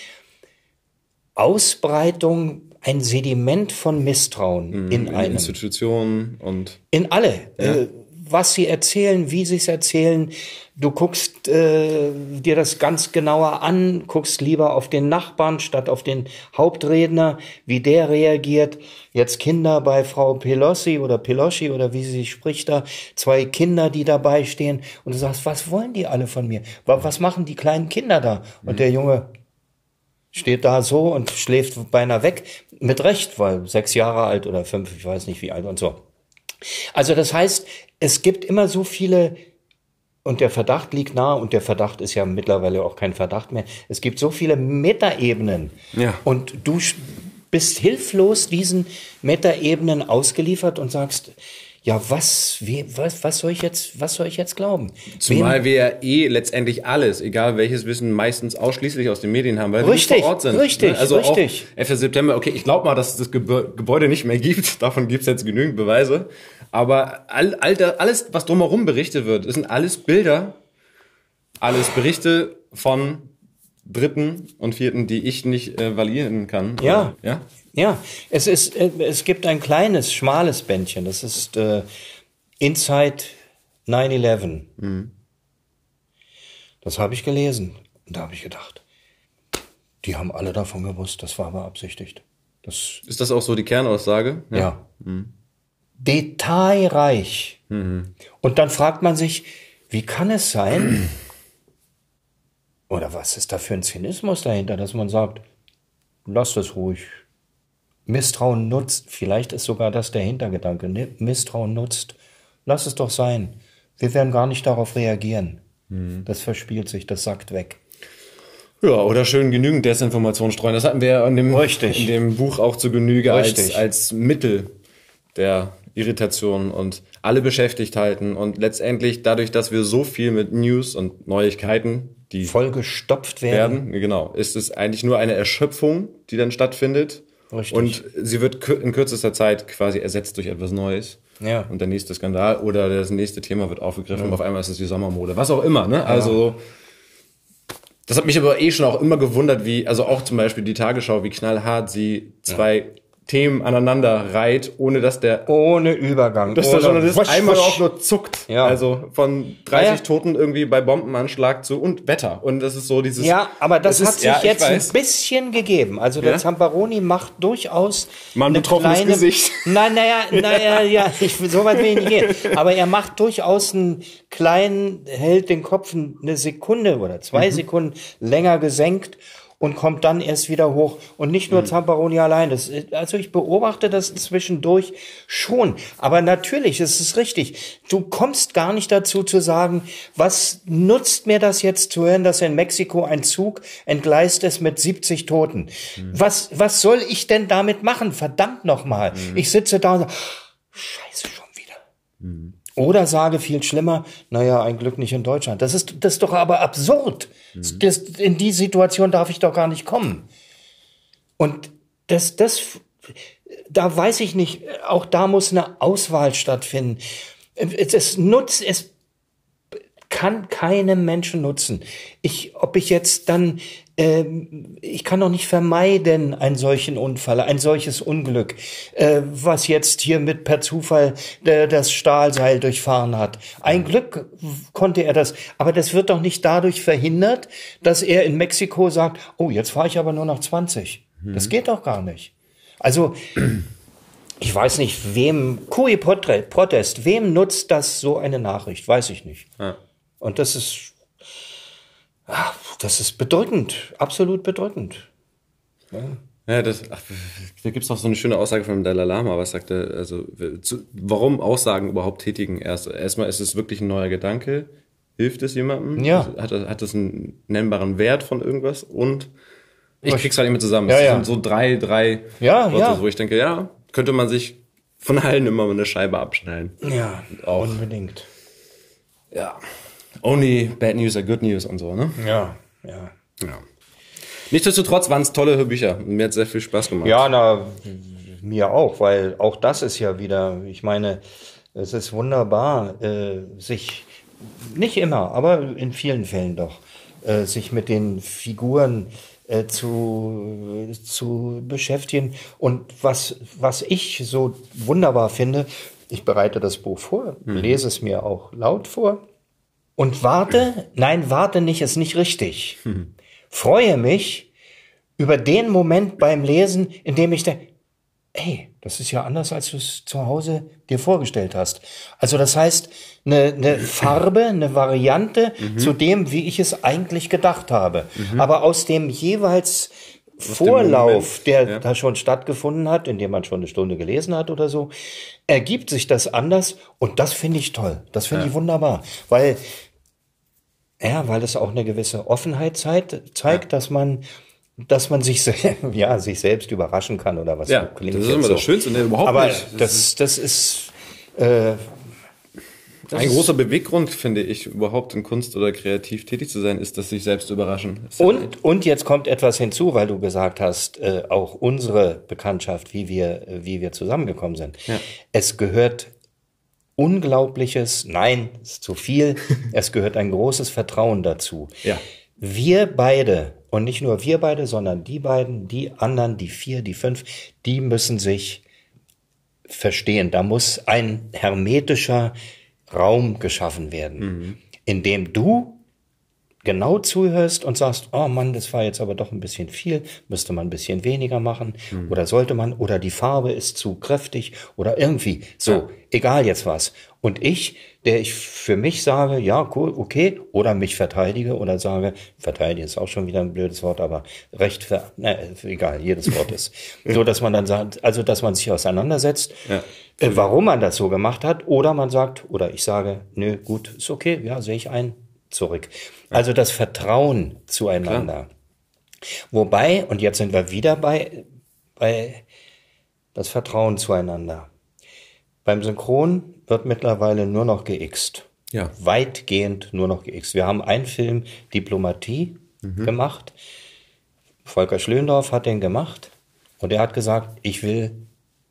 Ausbreitung, ein Sediment von Misstrauen in in einem. Institutionen und In alle. Äh, was sie erzählen, wie sie es erzählen. Du guckst äh, dir das ganz genauer an, guckst lieber auf den Nachbarn statt auf den Hauptredner, wie der reagiert. Jetzt Kinder bei Frau Pelosi oder Pelosi oder wie sie spricht da, zwei Kinder, die dabei stehen und du sagst, was wollen die alle von mir? Was machen die kleinen Kinder da? Und der Junge steht da so und schläft beinahe weg. Mit Recht, weil sechs Jahre alt oder fünf, ich weiß nicht wie alt und so. Also das heißt, es gibt immer so viele und der Verdacht liegt nahe und der Verdacht ist ja mittlerweile auch kein Verdacht mehr. Es gibt so viele Metaebenen Ja. und du bist hilflos diesen Metaebenen ausgeliefert und sagst, ja, was, wie, was, was soll ich jetzt, was soll ich jetzt glauben? Zumal wir ja eh letztendlich alles, egal welches Wissen, meistens ausschließlich aus den Medien haben, weil Richtig, wir vor Ort sind. richtig, Ne? Also richtig. auch 11. September, okay, ich glaube mal, dass es das Gebä Gebäude nicht mehr gibt. Davon gibt es jetzt genügend Beweise. Aber all, all da, alles, was drumherum berichtet wird, das sind alles Bilder, alles Berichte von Dritten und Vierten, die ich nicht äh, validieren kann. Ja. Oder, ja. Ja, es ist, äh, es gibt ein kleines, schmales Bändchen. Das ist äh, Inside 9-11. Das habe ich gelesen. Und da habe ich gedacht, die haben alle davon gewusst, das war beabsichtigt. Das, Ist das auch so die Kernaussage? ja. Detailreich. Und dann fragt man sich, wie kann es sein, oder was ist da für ein Zynismus dahinter, dass man sagt, lass das ruhig. Misstrauen nutzt, vielleicht ist sogar das der Hintergedanke, ne? Misstrauen nutzt, lass es doch sein. Wir werden gar nicht darauf reagieren. Das verspielt sich, das sackt weg. Ja, oder schön genügend Desinformation streuen. Das hatten wir ja in dem, Richtig. in dem Buch auch zu Genüge als, als Mittel der Irritation und alle beschäftigt halten. Und letztendlich dadurch, dass wir so viel mit News und Neuigkeiten, die Voll gestopft werden. werden, genau, ist es eigentlich nur eine Erschöpfung, die dann stattfindet. Richtig. Und sie wird in kürzester Zeit quasi ersetzt durch etwas Neues. Ja. Und der nächste Skandal oder das nächste Thema wird aufgegriffen und auf einmal ist es die Sommermode. Was auch immer, ne? Also, das hat mich aber eh schon auch immer gewundert, wie, also auch zum Beispiel die Tagesschau, wie knallhart sie zwei Themen aneinander reiht, ohne dass der, Ohne Übergang. dass der ohne Journalist wusch, einmal wusch. auch nur zuckt. Ja. Also von 30 Ja. Toten irgendwie bei Bombenanschlag zu und Wetter. Und das ist so dieses. Ja, aber das, ist- hat sich ja, jetzt ein weiß. bisschen gegeben. Also der Ja? Zamparoni macht durchaus ein eine betroffenes kleine, Gesicht. Nein, naja, naja, ja, ich, so weit will ich nicht gehen. Aber er macht durchaus einen kleinen, hält den Kopf eine Sekunde oder Mhm. zwei Sekunden länger gesenkt und kommt dann erst wieder hoch. Und nicht Mhm. nur Zamparoni allein. Das, also ich beobachte das zwischendurch schon. Aber natürlich, es ist richtig. Du kommst gar nicht dazu zu sagen, was nutzt mir das jetzt zu hören, dass in Mexiko ein Zug entgleist ist mit 70 Toten? Was, was soll ich denn damit machen? Verdammt nochmal. Ich sitze da und sage, scheiße, schon wieder. Oder sage viel schlimmer, naja, ein Glück nicht in Deutschland. Das ist, das ist doch aber absurd. Das, in die Situation darf ich doch gar nicht kommen. Und das, das, da weiß ich nicht, auch da muss eine Auswahl stattfinden. Es, es nutzt, es kann keinem Menschen nutzen. Ich, ob ich jetzt dann, ähm, ich kann doch nicht vermeiden einen solchen Unfall, ein solches Unglück, äh, was jetzt hier mit per Zufall äh, das Stahlseil durchfahren hat. Ein Glück konnte er das, aber das wird doch nicht dadurch verhindert, dass er in Mexiko sagt, oh, jetzt fahre ich aber nur noch 20. Das geht doch gar nicht. Also, ich weiß nicht, wem, Potre- Protest, wem nutzt das so eine Nachricht? Weiß ich nicht. Ja. Und das ist, ah, das ist bedrückend, absolut bedrückend. Ja, das, ach, da gibt's doch so eine schöne Aussage von Dalai Lama, was sagt er, also, zu, warum Aussagen überhaupt tätigen? Erst, erstmal ist es wirklich ein neuer Gedanke, hilft es jemandem? Ja. Hat, hat es einen nennbaren Wert von irgendwas? Und ich krieg's halt nicht mehr zusammen. Ja, Es ja. sind so drei, drei Ja, Worte, ja. wo ich denke, ja, könnte man sich von allen immer eine Scheibe abschneiden. Ja, Auch. unbedingt. Ja. Only bad news are good news und so, ne? Ja, ja. Ja. Nichtsdestotrotz waren es tolle Bücher. Mir hat sehr viel Spaß gemacht. Ja, na, mir auch, weil auch das ist ja wieder, ich meine, es ist wunderbar, äh, sich, nicht immer, aber in vielen Fällen doch, äh, sich mit den Figuren äh, zu, zu beschäftigen. Und was, was ich so wunderbar finde, Ich bereite das Buch vor, lese es mir auch laut vor und warte, nein, warte nicht, ist nicht richtig. Freue mich über den Moment beim Lesen, in dem ich denke, ey, das ist ja anders, als du es zu Hause dir vorgestellt hast. Also das heißt, eine, eine Farbe, eine Variante zu dem, wie ich es eigentlich gedacht habe. Aber aus dem jeweils Vorlauf, Moment, der ja. da schon stattgefunden hat, in dem man schon eine Stunde gelesen hat oder so, ergibt sich das anders und das finde ich toll. Das finde ich wunderbar, weil ja, weil es auch eine gewisse Offenheit zeigt, zeigt dass man dass man sich, ja, sich selbst überraschen kann oder was. Ja, das ist immer das Schönste, ne, überhaupt Aber nicht. Das das, das ist, äh, Ein großer Beweggrund, finde ich, überhaupt in Kunst oder kreativ tätig zu sein, ist, dass sich selbst überraschen. Ist ja Und, und jetzt kommt etwas hinzu, weil du gesagt hast, äh, auch unsere Bekanntschaft, wie wir, wie wir zusammengekommen sind. Es gehört unglaubliches, nein, ist zu viel, es gehört ein großes Vertrauen dazu. Ja. Wir beide, und nicht nur wir beide, sondern die beiden, die anderen, die vier, die fünf, die müssen sich verstehen. Da muss ein hermetischer Raum geschaffen werden, in dem du genau zuhörst und sagst, oh Mann, das war jetzt aber doch ein bisschen viel, müsste man ein bisschen weniger machen oder sollte man oder die Farbe ist zu kräftig oder irgendwie so, egal jetzt was. Und ich, der ich für mich sage, ja, cool, okay, oder mich verteidige oder sage, verteidige ist auch schon wieder ein blödes Wort, aber recht, ver, ne, egal, jedes Wort ist. so, dass man dann sagt, also, dass man sich auseinandersetzt, Ja. äh, warum man das so gemacht hat, oder man sagt, oder ich sage, nö, gut, ist okay, ja, sehe ich ein, zurück. Also das Vertrauen zueinander. Wobei, und jetzt sind wir wieder bei, bei das Vertrauen zueinander. Beim Synchron wird mittlerweile nur noch geixt. Ja. Weitgehend nur noch geixt. Wir haben einen Film Diplomatie gemacht. Volker Schlöndorff hat den gemacht und er hat gesagt, ich will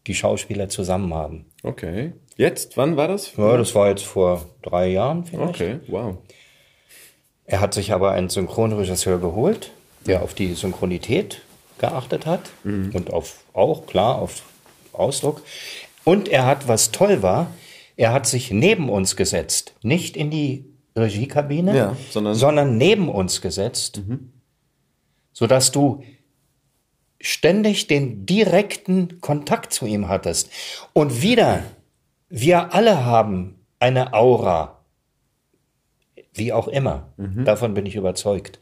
die Schauspieler zusammen haben. Okay. Jetzt? Wann war das? Ja, das war jetzt vor drei Jahren vielleicht. Okay, wow. Er hat sich aber einen Synchronregisseur geholt, der auf die Synchronität geachtet hat und auf auch klar auf Ausdruck. Und er hat, was toll war, er hat sich neben uns gesetzt, nicht in die Regiekabine, Ja, sondern- sondern neben uns gesetzt, sodass du ständig den direkten Kontakt zu ihm hattest. Und wieder, wir alle haben eine Aura, wie auch immer. Davon bin ich überzeugt.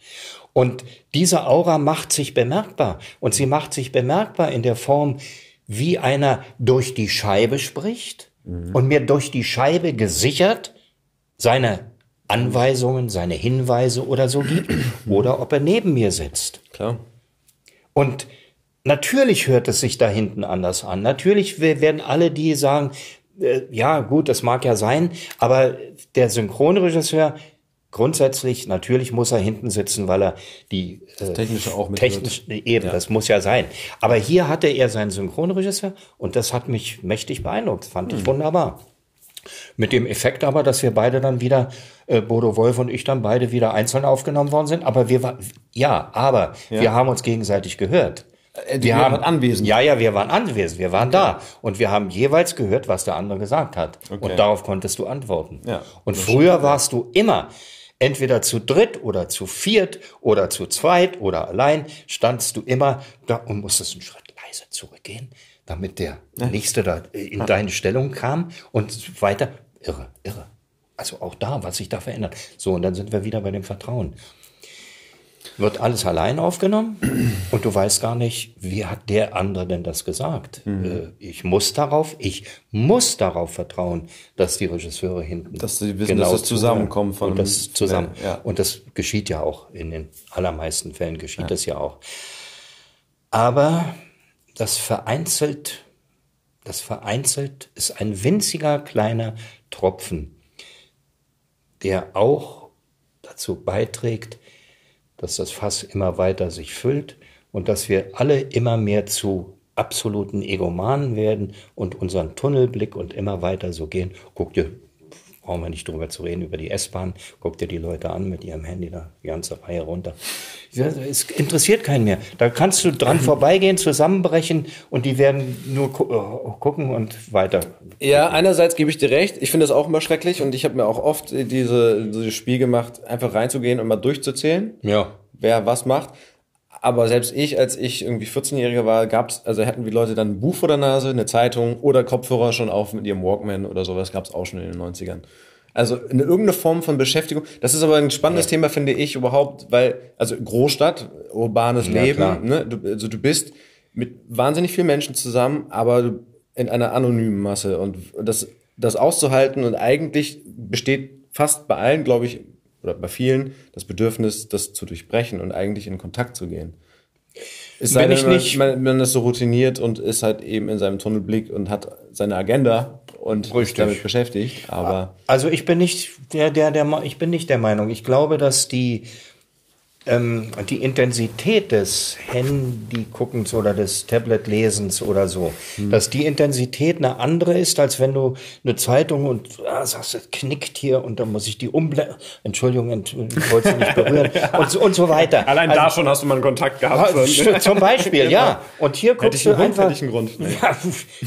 Und diese Aura macht sich bemerkbar. Und sie macht sich bemerkbar in der Form, wie einer durch die Scheibe spricht und mir durch die Scheibe gesichert seine Anweisungen, seine Hinweise oder so gibt. Oder ob er neben mir sitzt. Klar. Und natürlich hört es sich da hinten anders an. Natürlich we- werden alle die sagen, äh, ja gut, das mag ja sein, aber der Synchronregisseur grundsätzlich, natürlich muss er hinten sitzen, weil er die äh, Technische auch mit technisch eben, das muss ja sein. Aber hier hatte er seinen Synchronregisseur und das hat mich mächtig beeindruckt, fand Hm. ich wunderbar. Mit dem Effekt aber, dass wir beide dann wieder, äh, Bodo Wolf und ich dann beide wieder einzeln aufgenommen worden sind. Aber wir waren, ja, aber wir haben uns gegenseitig gehört. Äh, wir waren anwesend. Ja, ja, wir waren anwesend, wir waren da. Und wir haben jeweils gehört, was der andere gesagt hat. Und darauf konntest du antworten. Ja, und früher warst du immer entweder zu dritt oder zu viert oder zu zweit oder allein, standst du immer da und musstest einen Schritt leise zurückgehen, damit der Nächste da in deine Stellung kam und weiter. Irre, irre. Also auch da, was sich da verändert. So, und dann sind wir wieder bei dem Vertrauen. Wird alles allein aufgenommen und du weißt gar nicht, wie hat der andere denn das gesagt? Äh, Ich muss darauf, ich muss darauf vertrauen, dass die Regisseure hinten Dass sie wissen, dass das. Zusammenkommen von und das zusammen Ja. und das geschieht ja auch in den allermeisten Fällen geschieht das ja auch. Aber das vereinzelt, das vereinzelt ist ein winziger kleiner Tropfen, der auch dazu beiträgt, dass das Fass immer weiter sich füllt und dass wir alle immer mehr zu absoluten Egomanen werden und unseren Tunnelblick und immer weiter so gehen. Guck dir, brauchen wir nicht drüber zu reden, über die S-Bahn, guck dir die Leute an mit ihrem Handy da, die ganze Reihe runter. Es interessiert keinen mehr. Da kannst du dran vorbeigehen, zusammenbrechen und die werden nur gu äh, gucken und weiter. Ja, einerseits gebe ich dir recht. Ich finde das auch immer schrecklich und ich habe mir auch oft diese, dieses Spiel gemacht, einfach reinzugehen und mal durchzuzählen. Ja. Wer was macht. Aber selbst ich, als ich irgendwie 14-Jähriger war, gab's, also hatten die Leute dann ein Buch vor der Nase, eine Zeitung oder Kopfhörer schon auf mit ihrem Walkman oder sowas, gab's auch schon in den 90ern. Also eine irgendeine Form von Beschäftigung. Das ist aber ein spannendes ja. Thema, finde ich überhaupt, weil, also Großstadt, urbanes ja, Leben, ne? du, also du bist mit wahnsinnig vielen Menschen zusammen, aber in einer anonymen Masse. Und das, das auszuhalten und eigentlich besteht fast bei allen, glaube ich, oder bei vielen das Bedürfnis, das zu durchbrechen und eigentlich in Kontakt zu gehen. Ist Wenn ich nicht, man, man ist so routiniert und ist halt eben in seinem Tunnelblick und hat seine Agenda und Richtig. ist damit beschäftigt. Aber also ich bin nicht der, der, der, ich bin nicht der Meinung. Ich glaube, dass die ähm, die Intensität des Handy-Guckens oder des Tablet-Lesens oder so, hm. dass die Intensität eine andere ist, als wenn du eine Zeitung und ah, sagst, es knickt hier und dann muss ich die umblättern. Entschuldigung, ich wollte sie nicht berühren und, so, und so weiter. Allein also, da schon hast du mal einen Kontakt gehabt. Zum Beispiel, ja. Und hier guckst du Grund, einfach. Grund, ja,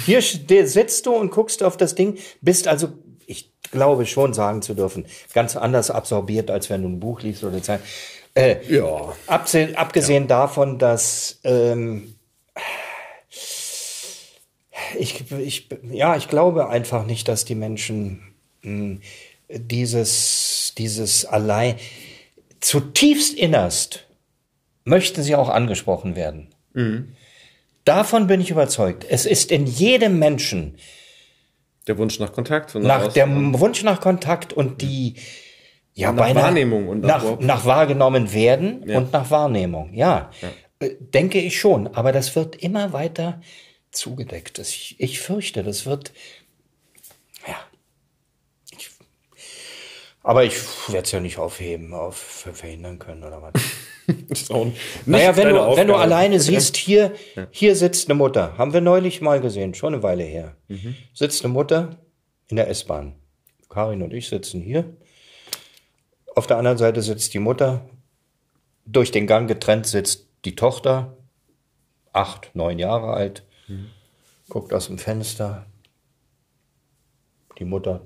hier sitzt du und guckst auf das Ding, bist also ich glaube schon sagen zu dürfen, ganz anders absorbiert, als wenn du ein Buch liest oder Zeit. Äh, ja. Abgesehen, abgesehen ja. davon, dass ähm, ich, ich, ja, ich glaube einfach nicht, dass die Menschen mh, hm, dieses, dieses allein zutiefst innerst möchten sie auch angesprochen werden. Mhm. Davon bin ich überzeugt. Es ist in jedem Menschen der Wunsch nach Kontakt. Nach, der Wunsch nach Kontakt und die, ja, nach beinahe, Wahrnehmung und nach, nach wahrgenommen werden ja. und nach Wahrnehmung. Ja, ja, äh, denke ich schon. Aber das wird immer weiter zugedeckt. Ich, ich fürchte, das wird, ja. Ich, aber ich werde es ja nicht aufheben, auf verhindern können oder was. naja, wenn du, wenn du alleine siehst, hier, hier sitzt eine Mutter. Haben wir neulich mal gesehen, schon eine Weile her. Mhm. Sitzt eine Mutter in der S-Bahn. Karin und ich sitzen hier auf der anderen Seite sitzt die Mutter. Durch den Gang getrennt sitzt die Tochter, acht, neun Jahre alt, mhm. guckt aus dem Fenster. Die Mutter,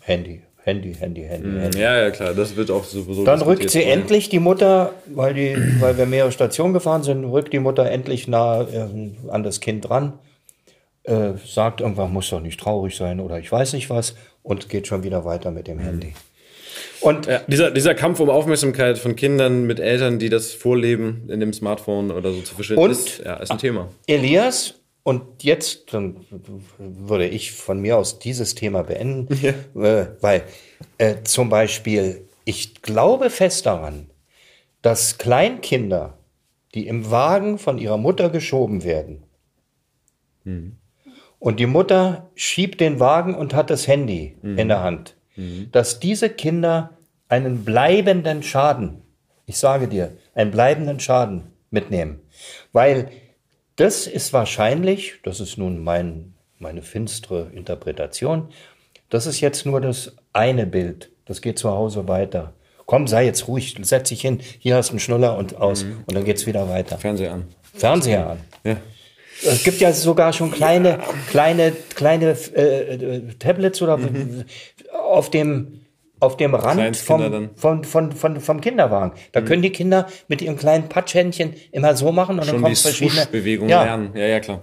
Handy, Handy, Handy, Handy, mhm. Handy. Ja, ja, klar, das wird auch sowieso. Dann rückt sie vorhin. endlich die Mutter, weil, die, weil wir mehrere Stationen gefahren sind, rückt die Mutter endlich nah äh, an das Kind ran, äh, sagt irgendwann, muss doch nicht traurig sein oder ich weiß nicht was und geht schon wieder weiter mit dem mhm. Handy. Und ja, dieser, dieser Kampf um Aufmerksamkeit von Kindern mit Eltern, die das vorleben, in dem Smartphone oder so zu verstehen, ist, ja, ist ein Thema. Elias, und jetzt dann würde ich von mir aus dieses Thema beenden, ja. äh, weil äh, zum Beispiel, ich glaube fest daran, dass Kleinkinder, die im Wagen von ihrer Mutter geschoben werden, mhm. und die Mutter schiebt den Wagen und hat das Handy mhm. in der Hand, Mhm. dass diese Kinder einen bleibenden Schaden, ich sage dir, einen bleibenden Schaden mitnehmen. Weil das ist wahrscheinlich, das ist nun mein, meine finstere Interpretation, das ist jetzt nur das eine Bild. Das geht zu Hause weiter. Komm, sei jetzt ruhig, setz dich hin, hier hast du einen Schnuller und aus mhm. und dann geht's wieder weiter. Fernseher an. Fernseher an. Ja. Es gibt ja sogar schon kleine, kleine, kleine äh, äh Tablets oder mhm auf dem auf dem Rand vom, vom, vom, vom, vom Kinderwagen. Da mhm. können die Kinder mit ihren kleinen Patschhändchen immer so machen und Schon dann kommt verschiedene Bewegungen ja. lernen. Ja, ja, klar.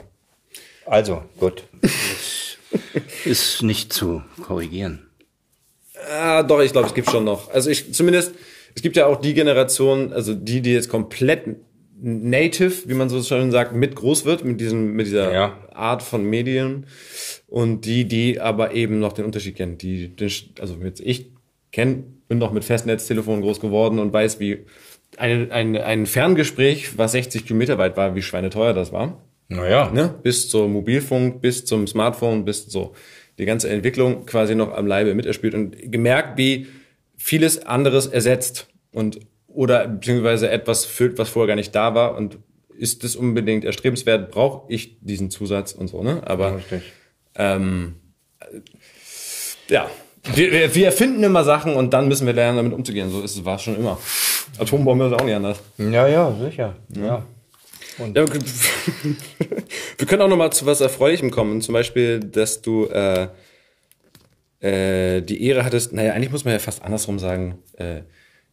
Also, gut. ist nicht zu korrigieren. Ah, doch, ich glaube, es gibt schon noch. Also ich zumindest, es gibt ja auch die Generation, also die, die jetzt komplett native, wie man so schön sagt, mit groß wird, mit diesem, mit dieser ja. Art von Medien und die, die aber eben noch den Unterschied kennen. Die, also jetzt ich kenne, bin noch mit Festnetztelefon groß geworden und weiß, wie ein, ein, ein Ferngespräch, was 60 Kilometer weit war, wie schweineteuer das war. Naja. Ne? Bis zum Mobilfunk, bis zum Smartphone, bis so die ganze Entwicklung quasi noch am Leibe miterspielt und gemerkt, wie vieles anderes ersetzt und oder beziehungsweise etwas füllt, was vorher gar nicht da war und ist das unbedingt erstrebenswert, brauche ich diesen Zusatz und so, ne? Aber Richtig. Ähm, ja, Wir, wir, wir erfinden immer Sachen und dann müssen wir lernen, damit umzugehen. So ist es, war es schon immer. Atombombe ist auch nicht anders. Ja, ja, sicher. Ja. Ja, okay. wir können auch noch mal zu was Erfreulichem kommen. Zum Beispiel, dass du äh, äh, die Ehre hattest, naja, eigentlich muss man ja fast andersrum sagen, äh,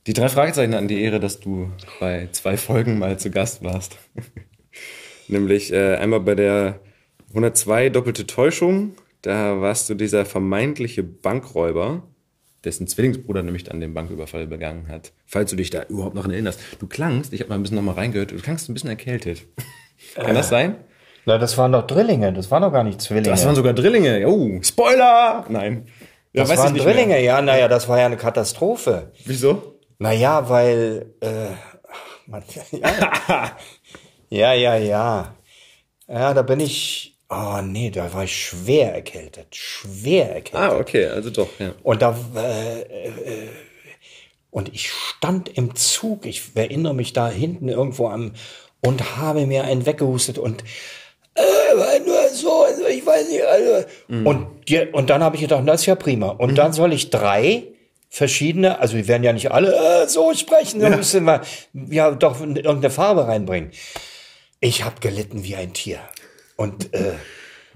die drei Fragezeichen hatten die Ehre, dass du bei zwei Folgen mal zu Gast warst. Nämlich äh, einmal bei der 102 Doppelte Täuschung, da warst du dieser vermeintliche Bankräuber, dessen Zwillingsbruder nämlich dann den Banküberfall begangen hat. Falls du dich da überhaupt noch erinnerst. Du klangst, ich habe mal ein bisschen noch mal reingehört, du klangst ein bisschen erkältet. Kann das sein? Na, das waren doch Drillinge, das waren doch gar nicht Zwillinge. Das waren sogar Drillinge. Oh, Spoiler! Nein. Ja, das waren nicht mehr. Drillinge, ja, naja, das war ja eine Katastrophe. Wieso? Naja, weil, äh, Mann, ja, ja, ja, ja. Ja, da bin ich, oh nee, da war ich schwer erkältet, schwer erkältet. Ah, okay, also doch, ja. Und da, äh, äh, und ich stand im Zug, ich erinnere mich da hinten irgendwo am, und habe mir einen weggehustet und, äh, nur so, also ich weiß nicht, also. Und, die, und dann habe ich gedacht, das ist ja prima. Und dann soll ich drei verschiedene, also wir werden ja nicht alle äh, so sprechen, da müssen wir ja doch irgendeine Farbe reinbringen. Ich habe gelitten wie ein Tier. Und, äh,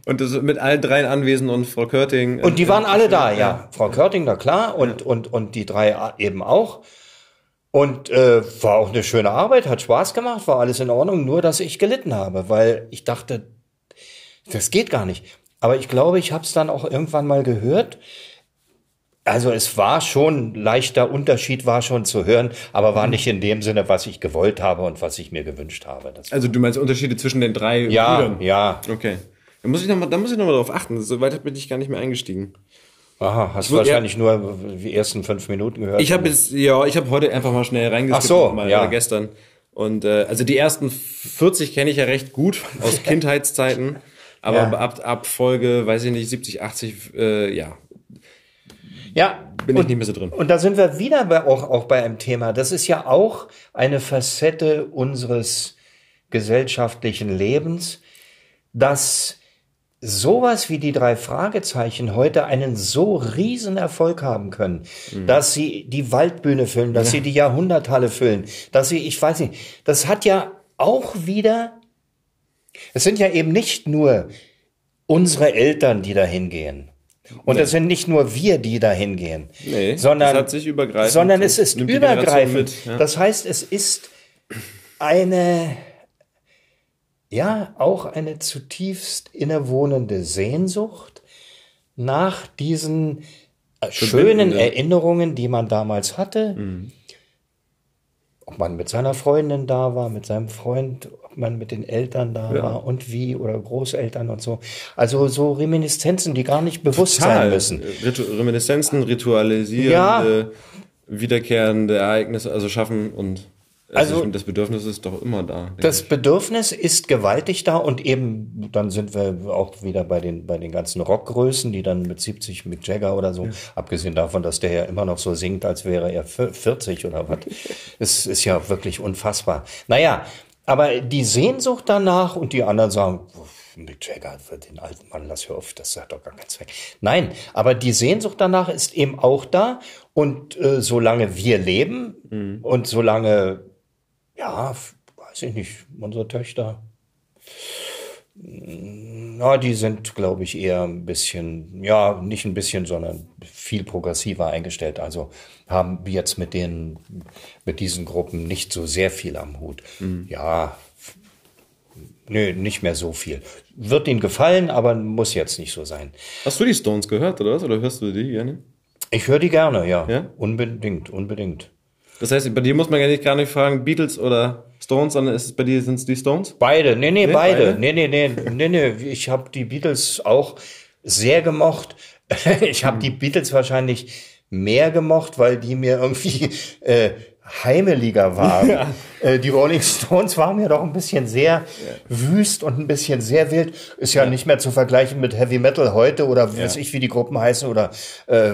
Und das mit allen dreien Anwesen und Frau Körting. und die waren alle da, ja. Frau Körting, na klar, und, und, und die drei eben auch. Und äh, war auch eine schöne Arbeit, hat Spaß gemacht, war alles in Ordnung, nur dass ich gelitten habe, weil ich dachte, das geht gar nicht. Aber ich glaube, ich habe es dann auch irgendwann mal gehört. Also es war schon, leichter Unterschied war schon zu hören, aber war nicht in dem Sinne, was ich gewollt habe und was ich mir gewünscht habe. Das, Also du meinst Unterschiede zwischen den drei ja, Brüdern? ja. Okay. Da muss ich noch mal, da muss ich noch mal drauf achten. So weit bin ich gar nicht mehr eingestiegen. Aha, hast du Ja. wahrscheinlich nur die ersten fünf Minuten gehört. Ich habe jetzt, ja, ich habe heute einfach mal schnell reingeskippt Ach so, mal, ja. oder gestern. Und äh, also die ersten 40 kenne ich ja recht gut aus Kindheitszeiten. Aber Ja. ab, ab Folge, weiß ich nicht, 70, 80, äh, ja, ja, bin ich und, nicht mehr so drin. und da sind wir wieder bei, auch, auch bei einem Thema. Das ist ja auch eine Facette unseres gesellschaftlichen Lebens, dass sowas wie die drei Fragezeichen heute einen so riesen Erfolg haben können, dass sie die Waldbühne füllen, dass sie die Jahrhunderthalle füllen, dass sie, ich weiß nicht, das hat ja auch wieder, es sind ja eben nicht nur unsere Eltern, die da hingehen. Und es sind nicht nur wir, die da hingehen, Nee, sondern, das hat sich übergreifend- sondern es ist übergreifend. mit, ja. Das heißt, es ist eine, ja, auch eine zutiefst innewohnende Sehnsucht nach diesen äh, schönen. Erinnerungen, die man damals hatte. Mhm. Ob man mit seiner Freundin da war, mit seinem Freund, ob man mit den Eltern da Ja. war und wie oder Großeltern und so. Also so Reminiszenzen, die gar nicht bewusst sein müssen. Ritu Reminiszenzen, ritualisierende, wiederkehrende Ereignisse, also schaffen und also, Also- das Bedürfnis ist doch immer da. Das ich. Bedürfnis ist gewaltig da und eben, dann sind wir auch wieder bei den, bei den ganzen Rockgrößen, die dann mit 70 Mick Jagger oder so, abgesehen davon, dass der ja immer noch so singt, als wäre er vier- 40 oder was. Es ist ja wirklich unfassbar. Naja, aber die Sehnsucht danach und die anderen sagen, "Uff, Mick Jagger, für den alten Mann, lass hör auf, das hat doch gar keinen Zweck. Nein, aber die Sehnsucht danach ist eben auch da und äh, solange wir leben und solange ja, weiß ich nicht, unsere Töchter. mm, Ja, die sind, glaube ich, eher ein bisschen, ja, nicht ein bisschen, sondern viel progressiver eingestellt. Also haben jetzt mit den, mit diesen Gruppen nicht so sehr viel am Hut. Ja, f- nö, nicht mehr so viel. Wird ihnen gefallen, aber muss jetzt nicht so sein. Hast du die Stones gehört, oder was? Oder hörst du die gerne? Ich höre die gerne, ja. Ja? Unbedingt, unbedingt. Das heißt, bei dir muss man ja nicht gar nicht fragen, Beatles oder Stones, sondern ist es bei dir sind es die Stones? Beide, nee, nee, beide. beide? Nee, nee, nee, nee, nee. Ich habe die Beatles auch sehr gemocht. Ich habe die Beatles wahrscheinlich mehr gemocht, weil die mir irgendwie äh, heimeliger waren. Ja. Äh, die Rolling Stones waren ja doch ein bisschen sehr ja. wüst und ein bisschen sehr wild. Ist ja, ja, nicht mehr zu vergleichen mit Heavy Metal heute oder weiß ich, wie die Gruppen heißen oder äh,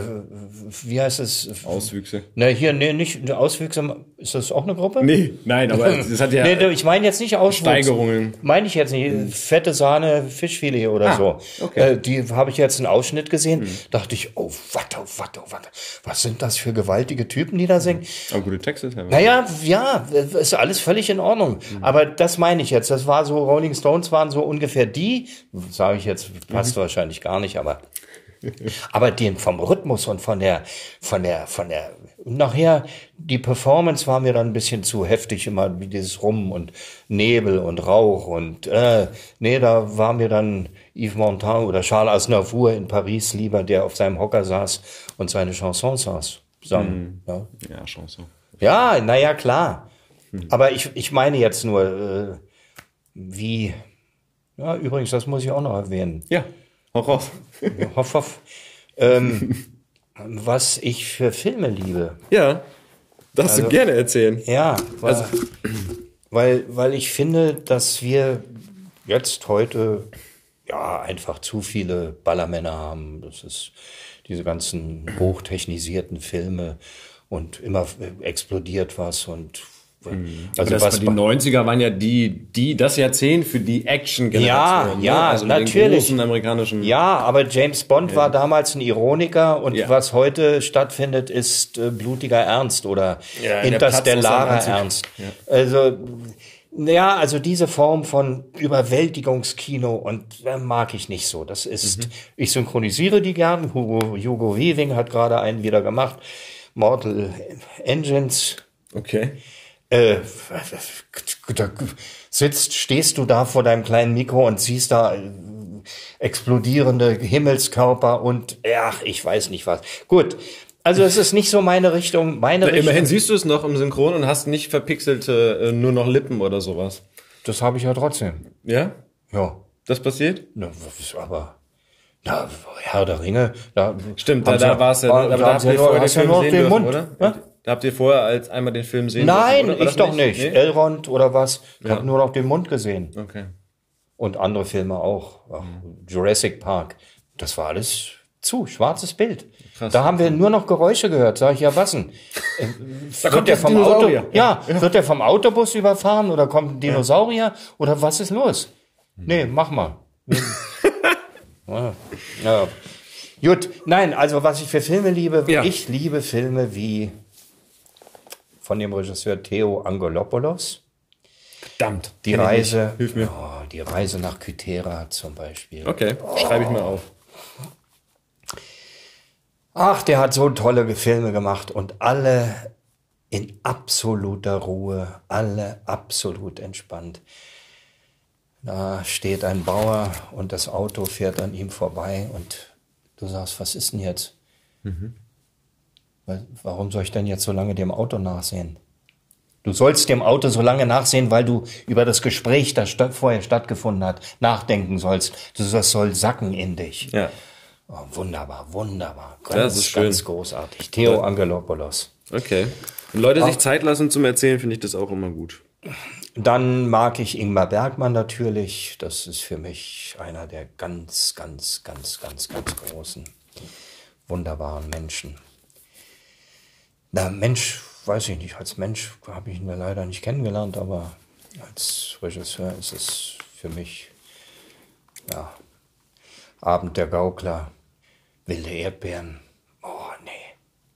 wie heißt es? Auswüchse. Ne, hier, nee, nicht Auswüchse. Ist das auch eine Gruppe? Nee, nein, aber das hat ja. nee, ich meine jetzt nicht Auswüchse. Steigerungen. Meine ich jetzt nicht. Fette Sahne, Fischfilet oder ah, so. Okay. Äh, die habe ich jetzt einen Ausschnitt gesehen. Hm. Dachte ich, oh, warte, oh, warte, oh, warte. Was sind das für gewaltige Typen, die da singen? Aber gute Texte. Naja, ja, ist alles völlig in Ordnung. Mhm. Aber das meine ich jetzt. Das war so, Rolling Stones waren so ungefähr die, sage ich jetzt, passt mhm. wahrscheinlich gar nicht, aber aber den vom Rhythmus und von der, von der, von der, nachher, die Performance war mir dann ein bisschen zu heftig, immer wie dieses Rum und Nebel und Rauch und, äh, nee, da war mir dann Yves Montand oder Charles Aznavour in Paris lieber, der auf seinem Hocker saß und seine Chansons saß, sang. Mhm. Ja. ja, Chanson. Ja, naja, klar. Aber ich, ich meine jetzt nur, äh, wie, ja, übrigens, das muss ich auch noch erwähnen. Ja, hoff, hoff. hoff, hoff. Ähm, was ich für Filme liebe. Ja, darfst also, du gerne erzählen. Ja, weil, also. weil, weil ich finde, dass wir jetzt heute ja einfach zu viele Ballermänner haben. Das ist diese ganzen hochtechnisierten Filme und immer explodiert was und mhm. also was die 90er waren ja die die das Jahrzehnt für die Action Generation. Ja, ne? ja, also natürlich. amerikanischen Ja, aber James Bond ja. war damals ein Ironiker und ja. was heute stattfindet ist äh, blutiger Ernst oder ja, interstellarer Ernst. Also ja, also diese Form von Überwältigungskino und äh, mag ich nicht so. Das ist, mhm. ich synchronisiere die gern. Hugo, Hugo Weaving hat gerade einen wieder gemacht. Mortal Engines. Okay. Äh, da sitzt, stehst du da vor deinem kleinen Mikro und siehst da äh, explodierende Himmelskörper und ach, ich weiß nicht was. Gut. Also es ist nicht so meine Richtung. Meine Na, Richtung. Immerhin siehst du es noch im Synchron und hast nicht verpixelte äh, nur noch Lippen oder sowas. Das habe ich ja trotzdem. Ja? Ja. Das passiert? Na, aber na, Herr der Ringe, da stimmt, da, da war es ja, da, da, da habt ihr vorher den Film ja sehen dürfen, oder? Ja? Da habt ihr vorher als einmal den Film sehen Nein, dürfen, ich doch nicht. Nee? Elrond oder was? Ich ja. habe nur noch den Mund gesehen. Okay. Und andere Filme auch. Ach, Jurassic Park. Das war alles zu, schwarzes Bild. Krass. Da haben wir nur noch Geräusche gehört. Sag ich, ja, was denn? Äh, wird der vom Auto, ja, ja, wird der vom Autobus überfahren oder kommt ein Dinosaurier oder was ist los? Nee, mach mal. Ja. Gut, nein, also was ich für Filme liebe, ja. ich liebe Filme wie von dem Regisseur Theo Angelopoulos. Verdammt. Die Reise. Hilf mir. Oh, die Reise nach Kythera zum Beispiel. Okay, oh. schreibe ich mal auf. Ach, der hat so tolle Filme gemacht und alle in absoluter Ruhe, alle absolut entspannt. Da steht ein Bauer und das Auto fährt an ihm vorbei und du sagst, was ist denn jetzt? Mhm. Warum soll ich denn jetzt so lange dem Auto nachsehen? Du sollst dem Auto so lange nachsehen, weil du über das Gespräch, das vorher stattgefunden hat, nachdenken sollst. Das soll sacken in dich. Ja. Oh, wunderbar, wunderbar. Ganz, das ist schön. ganz großartig. Theo. Angelopoulos. Okay. Wenn Leute sich Zeit lassen zum Erzählen, finde ich das auch immer gut. Dann mag ich Ingmar Bergmann natürlich. Das ist für mich einer der ganz, ganz, ganz, ganz, ganz großen, wunderbaren Menschen. Na, Mensch, weiß ich nicht. Als Mensch habe ich ihn ja leider nicht kennengelernt, aber als Regisseur ist es für mich, ja, Abend der Gaukler, wilde Erdbeeren.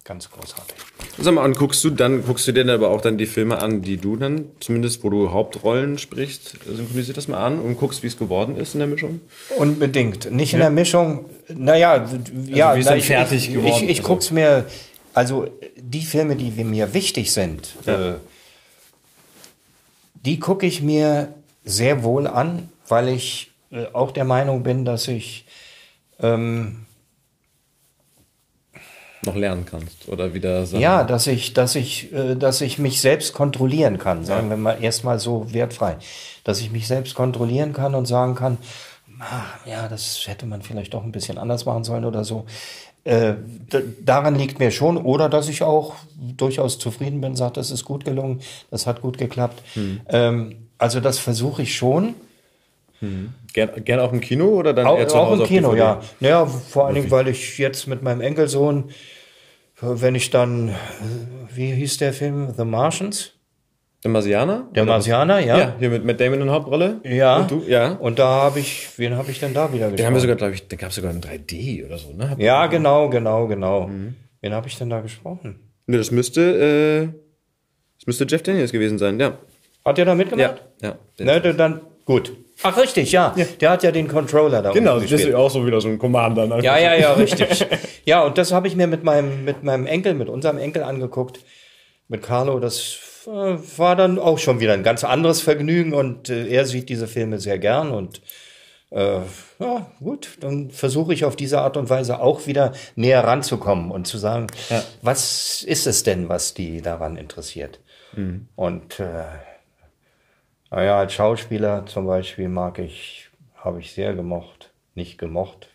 Ganz großartig. Sag mal, und guckst du dann, guckst du dir dann aber auch dann die Filme an, die du dann, zumindest wo du Hauptrollen sprichst, synchronisiert das mal an und guckst, wie es geworden ist in der Mischung? Unbedingt. Nicht in der Mischung, naja, also ja, wie ist na, ich, fertig geworden? Ich, ich, ich also. guck's mir, also die Filme, die mir wichtig sind, ja. äh, die gucke ich mir sehr wohl an, weil ich äh, auch der Meinung bin, dass ich ähm, noch lernen kannst oder wieder sagen. Ja, dass ich, dass ich, äh, dass ich mich selbst kontrollieren kann, sagen ja. wir mal erstmal so wertfrei, dass ich mich selbst kontrollieren kann und sagen kann, ah, ja, das hätte man vielleicht doch ein bisschen anders machen sollen oder so. äh, daran liegt mir schon, oder dass ich auch durchaus zufrieden bin, sagt, das ist gut gelungen, das hat gut geklappt. Hm. Ähm, also das versuche ich schon. Hm. Gerne gern auch im Kino oder dann auch, eher zu Hause Auch im Kino, ja. Naja, vor allen Dingen, weil ich jetzt mit meinem Enkelsohn, wenn ich dann, wie hieß der Film, The Martians? Der Marsianer? Der Marsianer, ja. Ja, hier mit, mit Damon in Hauptrolle. Ja. Und du, ja. Und da habe ich, wen habe ich denn da wieder gesprochen? Den haben wir sogar, glaube ich, da gab es sogar ein 3D oder so, ne? ja, genau, genau, genau. Mhm. Wen habe ich denn da gesprochen? Ne, das müsste, äh, das müsste Jeff Daniels gewesen sein, ja. Hat der da mitgemacht? Ja, ja. Ne, dann, gut. Ach, richtig, ja. ja. Der hat ja den Controller da Genau, das ist auch so wieder so ein Commander. Ne? Ja, ja, ja, richtig. ja, und das habe ich mir mit meinem, mit meinem Enkel, mit unserem Enkel angeguckt. Mit Carlo, das äh, war dann auch schon wieder ein ganz anderes Vergnügen und äh, er sieht diese Filme sehr gern und äh, ja, gut, dann versuche ich auf diese Art und Weise auch wieder näher ranzukommen und zu sagen, ja. was ist es denn, was die daran interessiert? Mhm. Und äh, naja, als Schauspieler zum Beispiel mag ich, habe ich sehr gemocht, nicht gemocht,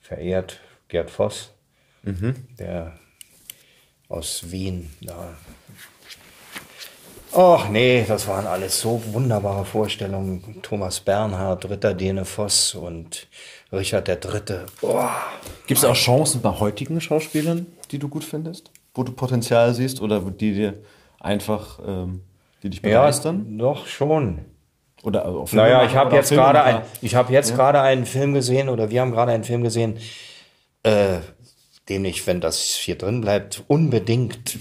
verehrt Gerd Voss, mhm. der aus Wien da Och nee, das waren alles so wunderbare Vorstellungen. Thomas Bernhard, Ritter Dene Voss und Richard der Dritte. Gibt es auch Chancen bei heutigen Schauspielern, die du gut findest? Wo du Potenzial siehst oder die dir einfach, ähm, die dich begeistern? Ja, doch schon. Oder also naja, ich habe jetzt gerade ein, ich habe jetzt ja? gerade einen Film gesehen oder wir haben gerade einen Film gesehen, äh, den ich, wenn das hier drin bleibt, unbedingt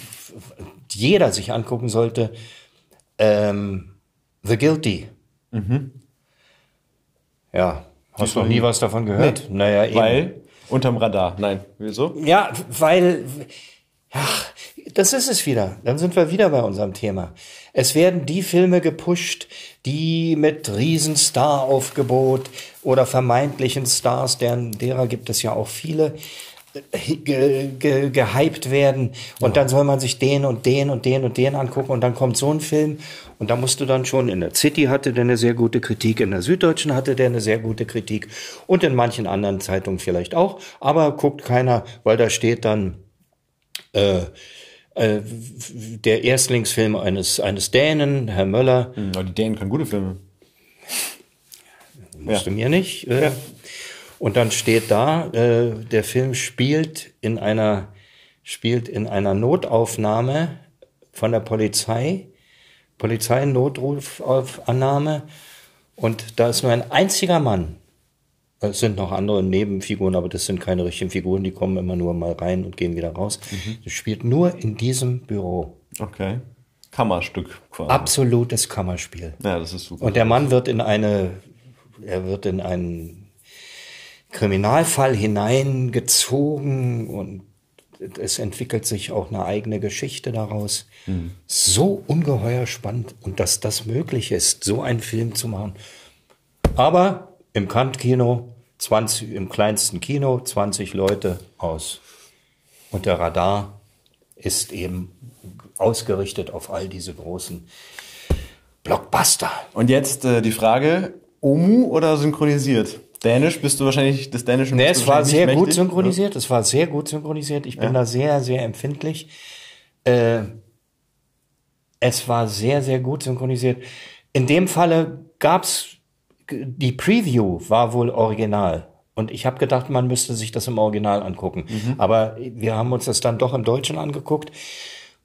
jeder sich angucken sollte. Ähm, The Guilty. Mhm. Ja, hast du noch nie was davon gehört? Nee. Naja, eben. Weil unterm Radar. Nein, wieso? Ja, weil, ja, das ist es wieder. Dann sind wir wieder bei unserem Thema. Es werden die Filme gepusht, die mit Riesenstar-Aufgebot oder vermeintlichen Stars, deren, derer gibt es ja auch viele, ge, ge, gehypt werden. Und ja. dann soll man sich den und den und den und den angucken und dann kommt so ein Film. Und da musst du dann schon in der City hatte der eine sehr gute Kritik, in der Süddeutschen hatte der eine sehr gute Kritik und in manchen anderen Zeitungen vielleicht auch, aber guckt keiner, weil da steht dann äh, äh, der Erstlingsfilm eines eines Dänen, Herr Möller. Hm, aber die Dänen können gute Filme. Musst ja. du mir nicht. Äh, ja. Und dann steht da, äh, der Film spielt in einer, spielt in einer Notaufnahme von der Polizei, Polizeinotrufannahme. Und da ist nur ein einziger Mann. Es sind noch andere Nebenfiguren, aber das sind keine richtigen Figuren, die kommen immer nur mal rein und gehen wieder raus. Mhm. Das spielt nur in diesem Büro. Okay. Kammerstück quasi. Absolutes Kammerspiel. Ja, das ist super. Und der Mann wird in eine, er wird in einen Kriminalfall hineingezogen und es entwickelt sich auch eine eigene Geschichte daraus. Mhm. So ungeheuer spannend und dass das möglich ist, so einen Film zu machen. Aber im Kant-Kino, 20, im kleinsten Kino, 20 Leute aus. Und der Radar ist eben ausgerichtet auf all diese großen Blockbuster. Und jetzt äh, die Frage, Omu oder synchronisiert? Dänisch bist du wahrscheinlich des Dänischen. Nee, es war sehr gut synchronisiert. Es war sehr gut synchronisiert. Ich bin ja. da sehr, sehr empfindlich. Äh, es war sehr, sehr gut synchronisiert. In dem Falle gab's die Preview war wohl original. Und ich habe gedacht, man müsste sich das im Original angucken. Mhm. Aber wir haben uns das dann doch im Deutschen angeguckt.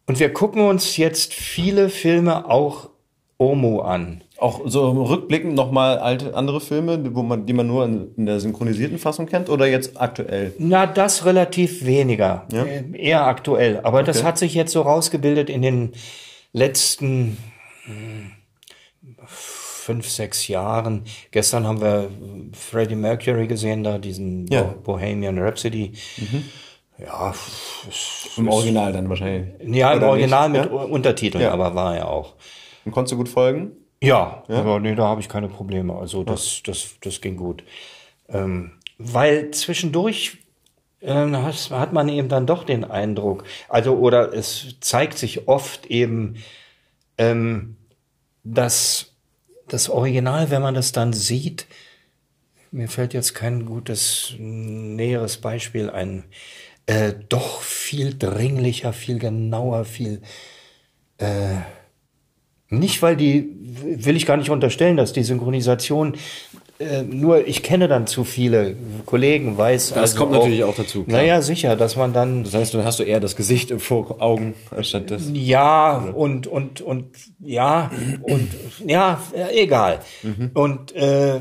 Und wir gucken uns jetzt viele Filme auch Omo an. Auch so rückblickend nochmal alte andere Filme, wo man, die man nur in, der synchronisierten Fassung kennt oder jetzt aktuell? Na, das relativ weniger. Ja? Äh, eher aktuell. Aber okay. das hat sich jetzt so rausgebildet in den letzten hm, fünf, sechs Jahren. Gestern haben wir Freddie Mercury gesehen, da diesen ja. Bohemian Rhapsody. Mhm. Ja, im Original dann wahrscheinlich. Ja, im Original nicht? mit ja? Untertiteln, ja. aber war ja auch. Und konntest du gut folgen? Ja, ja? aber nee, da habe ich keine Probleme. Also das, das, das ging gut. Ähm, weil zwischendurch ähm, hat, hat man eben dann doch den Eindruck, also oder es zeigt sich oft eben, ähm, dass das Original, wenn man das dann sieht, mir fällt jetzt kein gutes näheres Beispiel ein. äh, doch viel dringlicher, viel genauer, viel äh, nicht, weil die, will ich gar nicht unterstellen, dass die Synchronisation äh, nur, ich kenne dann zu viele Kollegen, weiß. Das also kommt natürlich auch dazu, klar. Naja, sicher, dass man dann Das heißt, dann hast du eher das Gesicht im Vor Augen anstatt des. ja, und, und, und, ja, und, ja, egal. Und äh,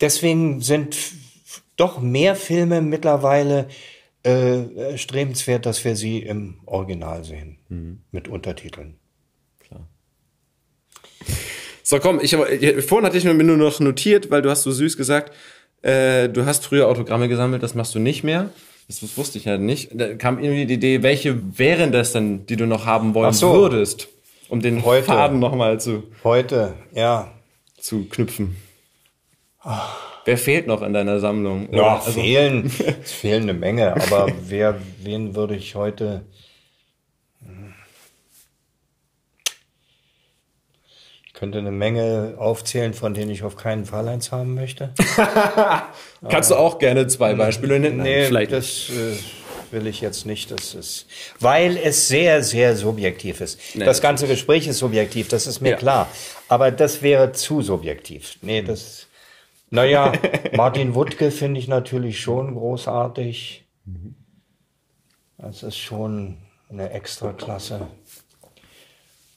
deswegen sind doch mehr Filme mittlerweile äh, strebenswert, dass wir sie im Original sehen. Mit Untertiteln. So, komm, ich vorhin hatte ich mir nur noch notiert, weil du hast so süß gesagt, äh, du hast früher Autogramme gesammelt, das machst du nicht mehr. Das, das wusste ich ja nicht. Da kam irgendwie die Idee, welche wären das denn, die du noch haben wollen so. würdest, um den Heute. Faden nochmal zu, Heute, ja. zu knüpfen. Wer fehlt noch in deiner Sammlung? Ja, also, fehlen, es fehlen eine Menge, aber wer, wen würde ich heute. Könnte eine Menge aufzählen, von denen ich auf keinen Fall eins haben möchte. kannst du auch gerne zwei Beispiele nennen? Nein, Nee, vielleicht. das äh, will ich jetzt nicht. Das ist, weil es sehr, sehr subjektiv ist. Nee, das ganze Gespräch ist subjektiv, das ist mir Ja. klar. Aber das wäre zu subjektiv. Nee, das. Naja, Martin Wuttke finde ich natürlich schon großartig. Das ist schon eine Extraklasse.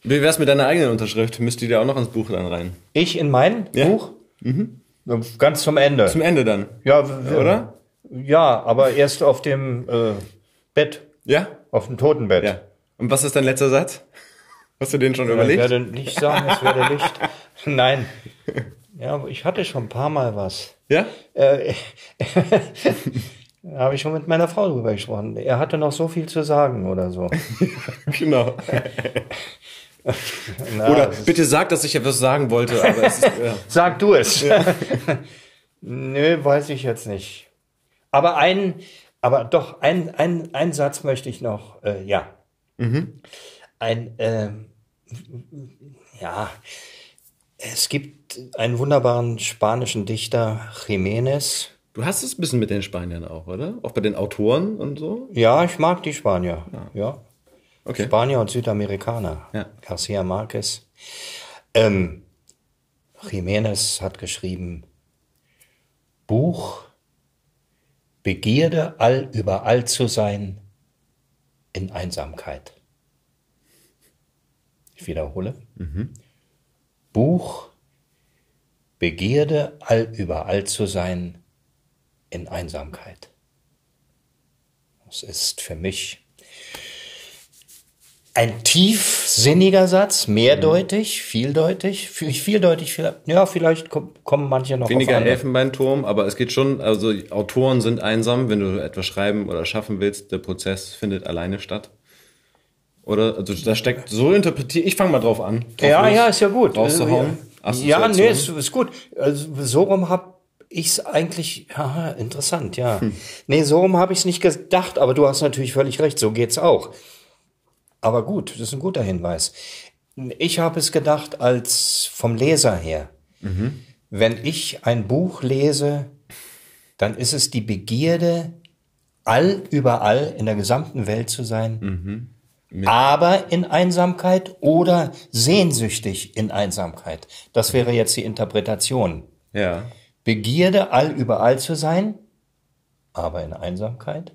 Wie wär's mit deiner eigenen Unterschrift? Müsst ihr dir auch noch ins Buch dann rein? Ich in mein Ja. Buch? Ganz zum Ende. Zum Ende dann. ja, Oder? Ja, aber erst auf dem äh, Bett, Ja? auf dem Totenbett. Ja. Und was ist dein letzter Satz? Hast du den schon Ich überlegt? werde nicht sagen, es werde Licht. Nein. Ja, aber ich hatte schon ein paar Mal was. Ja? Äh, da habe ich schon mit meiner Frau drüber gesprochen. Er hatte noch so viel zu sagen oder so. Genau. Na, Oder bitte sag, dass ich etwas sagen wollte, aber es ist, ja. Sag du es. Nö, weiß ich jetzt nicht. Aber ein, aber doch, ein, ein, ein Satz möchte ich noch, äh, ja. Ein, ähm, ja, es gibt einen wunderbaren spanischen Dichter, Jiménez. Du hast es ein bisschen mit den Spaniern auch, oder? Auch bei den Autoren und so? Ja, ich mag die Spanier. Ja. Okay. Spanier und Südamerikaner. Ja. Garcia Marquez. Ähm, Jiménez hat geschrieben, Buch, Begierde all überall zu sein in Einsamkeit. Ich wiederhole. Buch, Begierde all überall zu sein in Einsamkeit. Das ist für mich ein tiefsinniger Satz, mehrdeutig, vieldeutig, viel- vieldeutig, vielleicht, ja, vielleicht kom- kommen manche noch Weniger auf. Elfenbeinturm, aber es geht schon, also Autoren sind einsam, wenn du etwas schreiben oder schaffen willst, der Prozess findet alleine statt. Oder? Also da steckt, so interpretiere ich, fange mal drauf an. Drauf Ja, los, ja, ist ja gut. Rauszuhauen. Ja, nee, ist, ist gut. Also, so rum hab ich's eigentlich, haha, interessant, ja. Hm. Nee, so rum habe ich's nicht gedacht, aber du hast natürlich völlig recht, so geht's auch. Aber gut, das ist ein guter Hinweis. Ich habe es gedacht als vom Leser her. Mhm. Wenn ich ein Buch lese, dann ist es die Begierde, all überall in der gesamten Welt zu sein, Mhm. aber in Einsamkeit oder sehnsüchtig in Einsamkeit. Das wäre jetzt die Interpretation. Ja. Begierde, all überall zu sein, aber in Einsamkeit.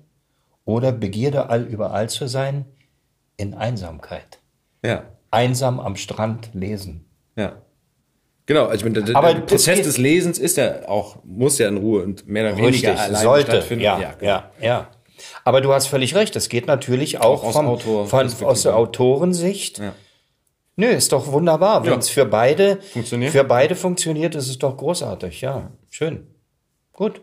Oder Begierde, all überall zu sein, in Einsamkeit. Ja. Einsam am Strand lesen. Ja. Genau, also ich meine, der, Aber der das Prozess des Lesens ist ja auch, muss ja in Ruhe und mehr oder weniger alleine sollte. stattfinden. Ja, ja, genau. ja, Aber du hast völlig recht. Es geht natürlich auch, Auch aus vom, Autor- von, aus der Autorensicht. Ja. Nö, ist doch wunderbar. Wenn Ja. es für beide Funktioniert. für beide funktioniert, ist es doch großartig. Ja, schön. Gut.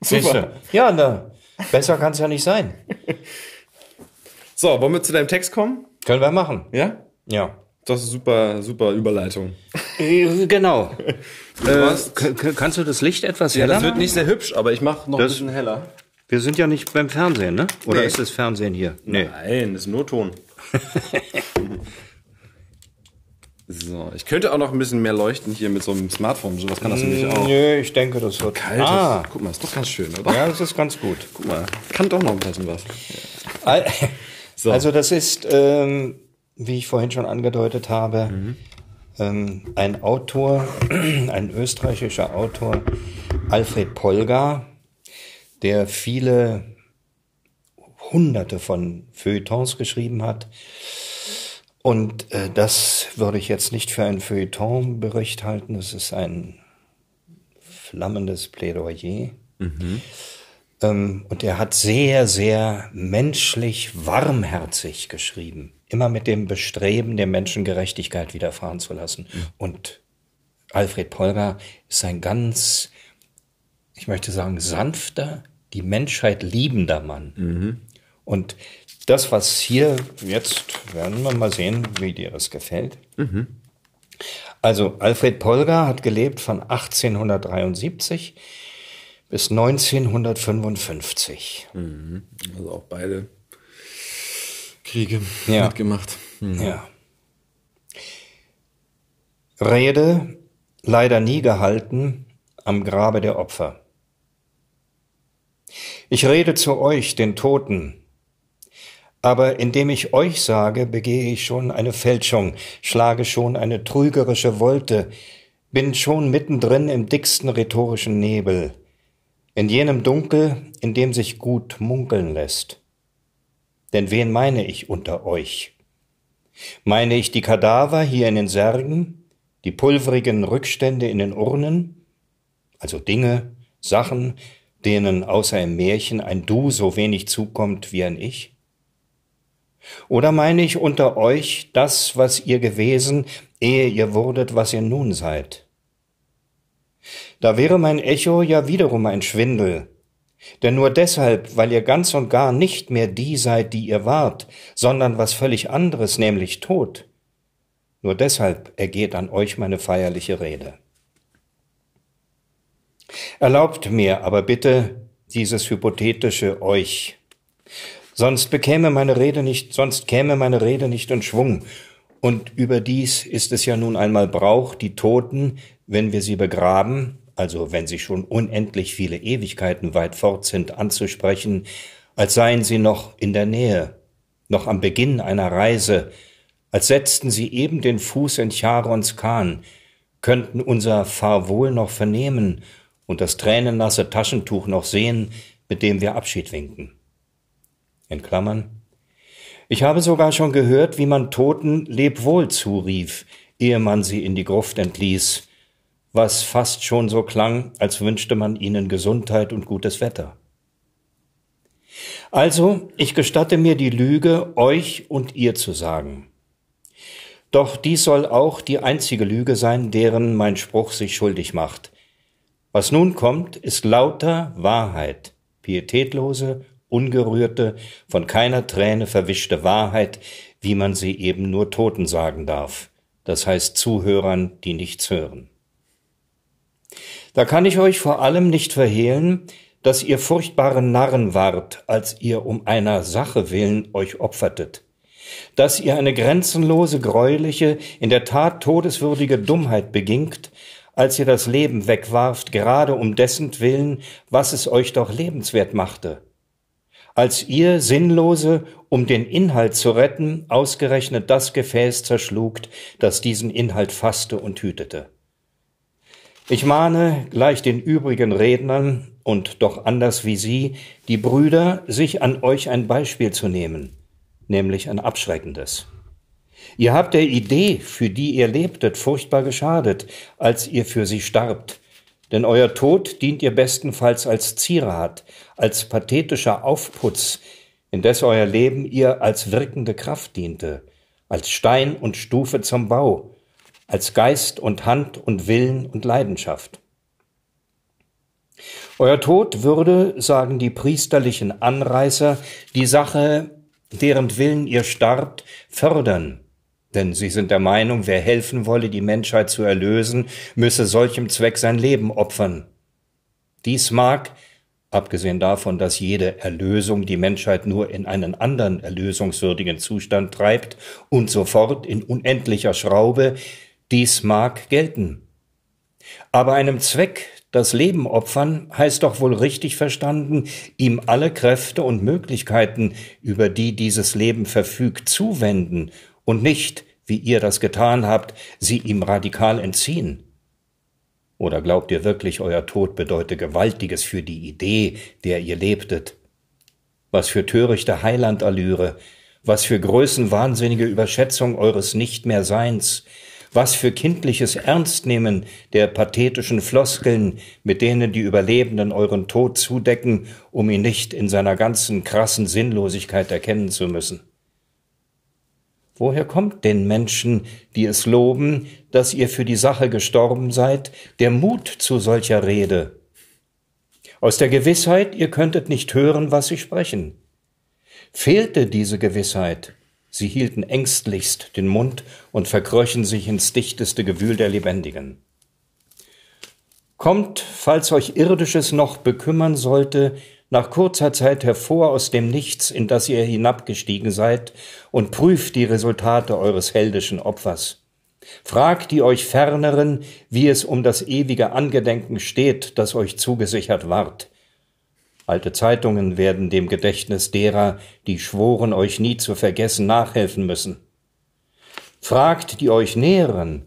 Super. Ja, na, besser kann es ja nicht sein. So, wollen wir zu deinem Text kommen? Können wir machen. Ja? Ja. Das ist super, super Überleitung. Äh, Genau. Äh, kannst du das Licht etwas ja, heller das wird nicht sehr hübsch, aber ich mache noch ein Das- bisschen heller. Wir sind ja nicht beim Fernsehen, ne? Oder Nee. ist das Fernsehen hier? Nee. Nein, das ist nur Ton. So, ich könnte auch noch ein bisschen mehr leuchten hier mit so einem Smartphone. Sowas kann das nämlich auch. Nö, ich denke, das wird Kalt. Ah, Guck mal, ist doch ganz schön, oder? ja, das ist ganz gut. Guck mal, kann doch noch ein bisschen was. So. Also das ist, ähm, wie ich vorhin schon angedeutet habe, ähm, ein Autor, ein österreichischer Autor, Alfred Polgar, der viele hunderte von Feuilletons geschrieben hat. Und äh, das würde ich jetzt nicht für einen Feuilleton-Bericht halten. Das ist ein flammendes Plädoyer. Ähm, und er hat sehr, sehr menschlich, warmherzig geschrieben. Immer mit dem Bestreben, der Menschen Gerechtigkeit widerfahren zu lassen. Und Alfred Polgar ist ein ganz, ich möchte sagen, sanfter, die Menschheit liebender Mann. Und das, was hier jetzt, werden wir mal sehen, wie dir das gefällt. Also Alfred Polgar hat gelebt von 1873 bis 1955. Also auch beide Kriege Ja. mitgemacht. Ja. Rede leider nie gehalten am Grabe der Opfer. Ich rede zu euch, den Toten, aber indem ich euch sage, begehe ich schon eine Fälschung, schlage schon eine trügerische Wolte, bin schon mittendrin im dicksten rhetorischen Nebel, in jenem Dunkel, in dem sich gut munkeln lässt. Denn wen meine ich unter euch? Meine ich die Kadaver hier in den Särgen, die pulverigen Rückstände in den Urnen, also Dinge, Sachen, denen außer im Märchen ein Du so wenig zukommt wie ein Ich? Oder meine ich unter euch das, was ihr gewesen, ehe ihr wurdet, was ihr nun seid? Da wäre mein Echo ja wiederum ein Schwindel, denn nur deshalb, weil ihr ganz und gar nicht mehr die seid, die ihr wart, sondern was völlig anderes, nämlich Tod, nur deshalb ergeht an euch meine feierliche Rede. Erlaubt mir aber bitte dieses hypothetische euch, sonst bekäme meine Rede nicht, sonst käme meine Rede nicht in Schwung. Und überdies ist es ja nun einmal Brauch, die Toten, wenn wir sie begraben, also wenn sie schon unendlich viele Ewigkeiten weit fort sind, anzusprechen, als seien sie noch in der Nähe, noch am Beginn einer Reise, als setzten sie eben den Fuß in Charons Kahn, könnten unser Fahrwohl noch vernehmen und das tränennasse Taschentuch noch sehen, mit dem wir Abschied winken. In Klammern. Ich habe sogar schon gehört, wie man Toten Lebwohl zurief, ehe man sie in die Gruft entließ, was fast schon so klang, als wünschte man ihnen Gesundheit und gutes Wetter. Also, ich gestatte mir die Lüge, euch und ihr zu sagen. Doch dies soll auch die einzige Lüge sein, deren mein Spruch sich schuldig macht. Was nun kommt, ist lauter Wahrheit, pietätlose, ungerührte, von keiner Träne verwischte Wahrheit, wie man sie eben nur Toten sagen darf, das heißt Zuhörern, die nichts hören. Da kann ich euch vor allem nicht verhehlen, dass ihr furchtbare Narren wart, als ihr um einer Sache willen euch opfertet, dass ihr eine grenzenlose, greuliche, in der Tat todeswürdige Dummheit begingt, als ihr das Leben wegwarft, gerade um dessen Willen, was es euch doch lebenswert machte, als ihr Sinnlose, um den Inhalt zu retten, ausgerechnet das Gefäß zerschlugt, das diesen Inhalt fasste und hütete. Ich mahne gleich den übrigen Rednern und doch anders wie Sie, die Brüder, sich an euch ein Beispiel zu nehmen, nämlich ein abschreckendes. Ihr habt der Idee, für die ihr lebtet, furchtbar geschadet, als ihr für sie starbt, denn euer Tod dient ihr bestenfalls als Zierat, als pathetischer Aufputz, indes euer Leben ihr als wirkende Kraft diente, als Stein und Stufe zum Bau, als Geist und Hand und Willen und Leidenschaft. Euer Tod würde, sagen die priesterlichen Anreißer, die Sache, deren Willen ihr starbt, fördern, denn sie sind der Meinung, wer helfen wolle, die Menschheit zu erlösen, müsse solchem Zweck sein Leben opfern. Dies mag, abgesehen davon, dass jede Erlösung die Menschheit nur in einen anderen erlösungswürdigen Zustand treibt und sofort in unendlicher Schraube, dies mag gelten. Aber einem Zweck das Leben opfern heißt doch wohl richtig verstanden, ihm alle Kräfte und Möglichkeiten, über die dieses Leben verfügt, zuwenden und nicht, wie ihr das getan habt, sie ihm radikal entziehen. Oder glaubt ihr wirklich, euer Tod bedeute Gewaltiges für die Idee, der ihr lebtet? Was für törichte Heilandallüre, was für größenwahnsinnige Überschätzung eures Nicht-mehr-Seins, was für kindliches Ernstnehmen der pathetischen Floskeln, mit denen die Überlebenden euren Tod zudecken, um ihn nicht in seiner ganzen krassen Sinnlosigkeit erkennen zu müssen. Woher kommt den Menschen, die es loben, dass ihr für die Sache gestorben seid, der Mut zu solcher Rede? Aus der Gewissheit, ihr könntet nicht hören, was sie sprechen. Fehlte diese Gewissheit, sie hielten ängstlichst den Mund und verkröchen sich ins dichteste Gewühl der Lebendigen. Kommt, falls euch Irdisches noch bekümmern sollte, nach kurzer Zeit hervor aus dem Nichts, in das ihr hinabgestiegen seid, und prüft die Resultate eures heldischen Opfers. Fragt die euch Ferneren, wie es um das ewige Angedenken steht, das euch zugesichert ward. Alte Zeitungen werden dem Gedächtnis derer, die schworen, euch nie zu vergessen, nachhelfen müssen. Fragt die euch Näheren,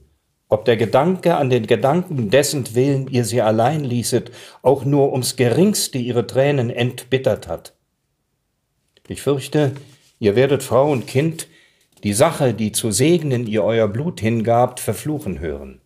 ob der Gedanke an den Gedanken, dessen Willen ihr sie allein ließet, auch nur ums geringste ihre Tränen entbittert hat. Ich fürchte, ihr werdet Frau und Kind die Sache, die zu segnen ihr euer Blut hingabt, verfluchen hören.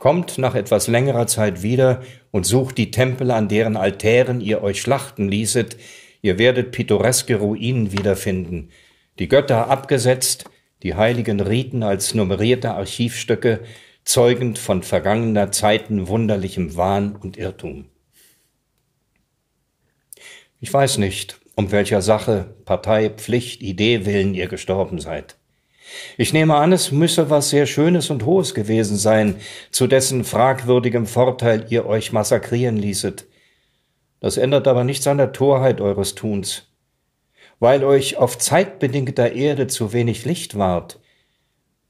Kommt nach etwas längerer Zeit wieder und sucht die Tempel, an deren Altären ihr euch schlachten ließet, ihr werdet pittoreske Ruinen wiederfinden, die Götter abgesetzt, die heiligen Riten als nummerierte Archivstücke, zeugend von vergangener Zeiten wunderlichem Wahn und Irrtum. Ich weiß nicht, um welcher Sache, Partei, Pflicht, Idee willen ihr gestorben seid. Ich nehme an, es müsse was sehr Schönes und Hohes gewesen sein, zu dessen fragwürdigem Vorteil ihr euch massakrieren ließet. Das ändert aber nichts an der Torheit eures Tuns weil euch auf zeitbedingter Erde zu wenig Licht ward,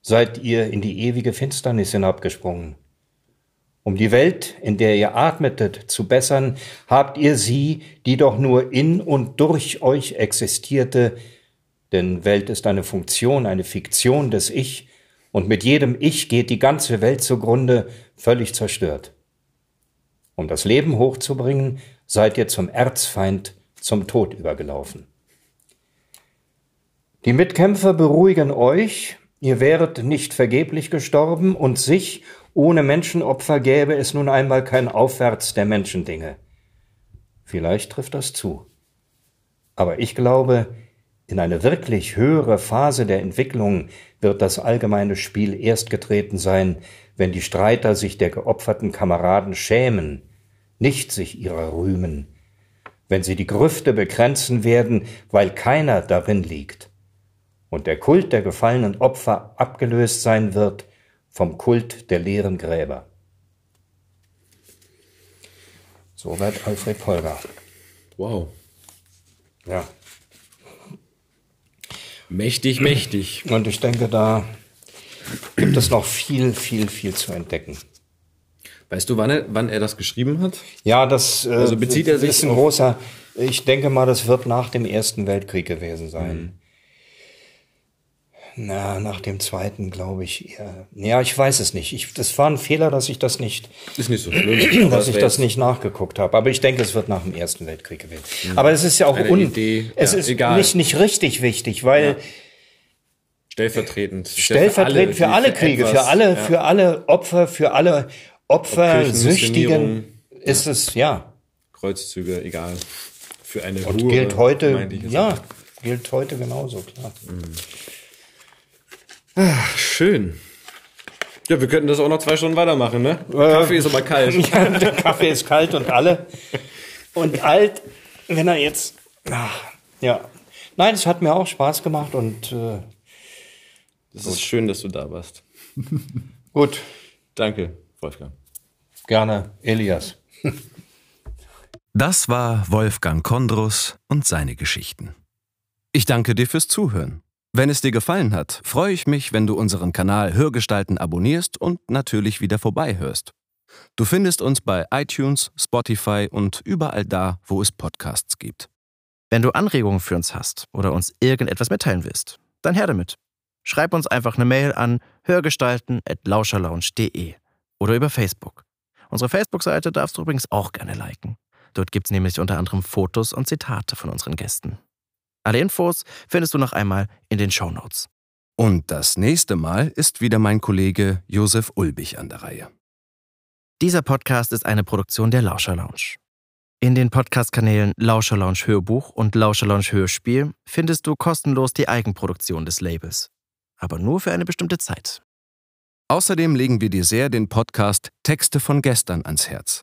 seid ihr in die ewige Finsternis hinabgesprungen. Um die Welt, in der ihr atmetet, zu bessern, habt ihr sie, die doch nur in und durch euch existierte, denn Welt ist eine Funktion, eine Fiktion des Ich, und mit jedem Ich geht die ganze Welt zugrunde, völlig zerstört. Um das Leben hochzubringen, seid ihr zum Erzfeind, zum Tod übergelaufen. Die Mitkämpfer beruhigen euch, ihr wäret nicht vergeblich gestorben und sich ohne Menschenopfer gäbe es nun einmal kein Aufwärts der Menschendinge. Vielleicht trifft das zu. Aber ich glaube, in eine wirklich höhere Phase der Entwicklung wird das allgemeine Spiel erst getreten sein, wenn die Streiter sich der geopferten Kameraden schämen, nicht sich ihrer rühmen, wenn sie die Grüfte begrenzen werden, weil keiner darin liegt und der Kult der gefallenen Opfer abgelöst sein wird vom Kult der leeren Gräber. Soweit Alfred Holger. Wow. Ja. Mächtig, mächtig. Und ich denke, da gibt es noch viel, viel, viel zu entdecken. Weißt du, wann er, wann er das geschrieben hat? Ja, das äh, Also bezieht er sich ist ein großer. Ich denke mal, das wird nach dem Ersten Weltkrieg gewesen sein. Mhm. Na, nach dem Zweiten glaube ich eher. Ja, ich weiß es nicht. Ich, das war ein Fehler, dass ich das nicht, Ist nicht so schlimm. dass ich das nicht nachgeguckt habe. Aber ich denke, es wird nach dem Ersten Weltkrieg gewesen. Aber es ist ja auch Mhm. Eine un Idee. es Ja, ist egal. nicht nicht richtig wichtig, weil Stellvertretend. stellvertretend für alle, die Kriege, etwas- für alle, ja. für alle Opfer, für alle Opfersüchtigen ist es ja Kreuzzüge, egal. Für eine und Hure, gilt heute ja gilt heute genauso klar. Schön. Ja, wir könnten das auch noch zwei Stunden weitermachen, ne? Äh, Kaffee ist aber kalt. Ja, der Kaffee ist kalt und alle und alt, wenn er jetzt ach, ja nein, es hat mir auch Spaß gemacht und äh, Es ist schön, dass du da warst. gut Danke, Wolfgang. gerne Elias. Das war Wolfgang Kondrus und seine Geschichten. Ich danke dir fürs Zuhören. Wenn es dir gefallen hat, freue ich mich, wenn du unseren Kanal Hörgestalten abonnierst und natürlich wieder vorbeihörst. Du findest uns bei iTunes, Spotify und überall da, wo es Podcasts gibt. Wenn du Anregungen für uns hast oder uns irgendetwas mitteilen willst, dann her damit. Schreib uns einfach eine Mail an hörgestalten.lauscherlounge.de oder über Facebook. Unsere Facebook-Seite darfst du übrigens auch gerne liken. Dort gibt es nämlich unter anderem Fotos und Zitate von unseren Gästen. Alle Infos findest du noch einmal in den Show Notes. Und das nächste Mal ist wieder mein Kollege Josef Ulbich an der Reihe. Dieser Podcast ist eine Produktion der Lauscher Lounge. In den Podcast-Kanälen Lauscher Lounge Hörbuch und Lauscher Lounge Hörspiel findest du kostenlos die Eigenproduktion des Labels. Aber nur für eine bestimmte Zeit. Außerdem legen wir dir sehr den Podcast Texte von gestern ans Herz.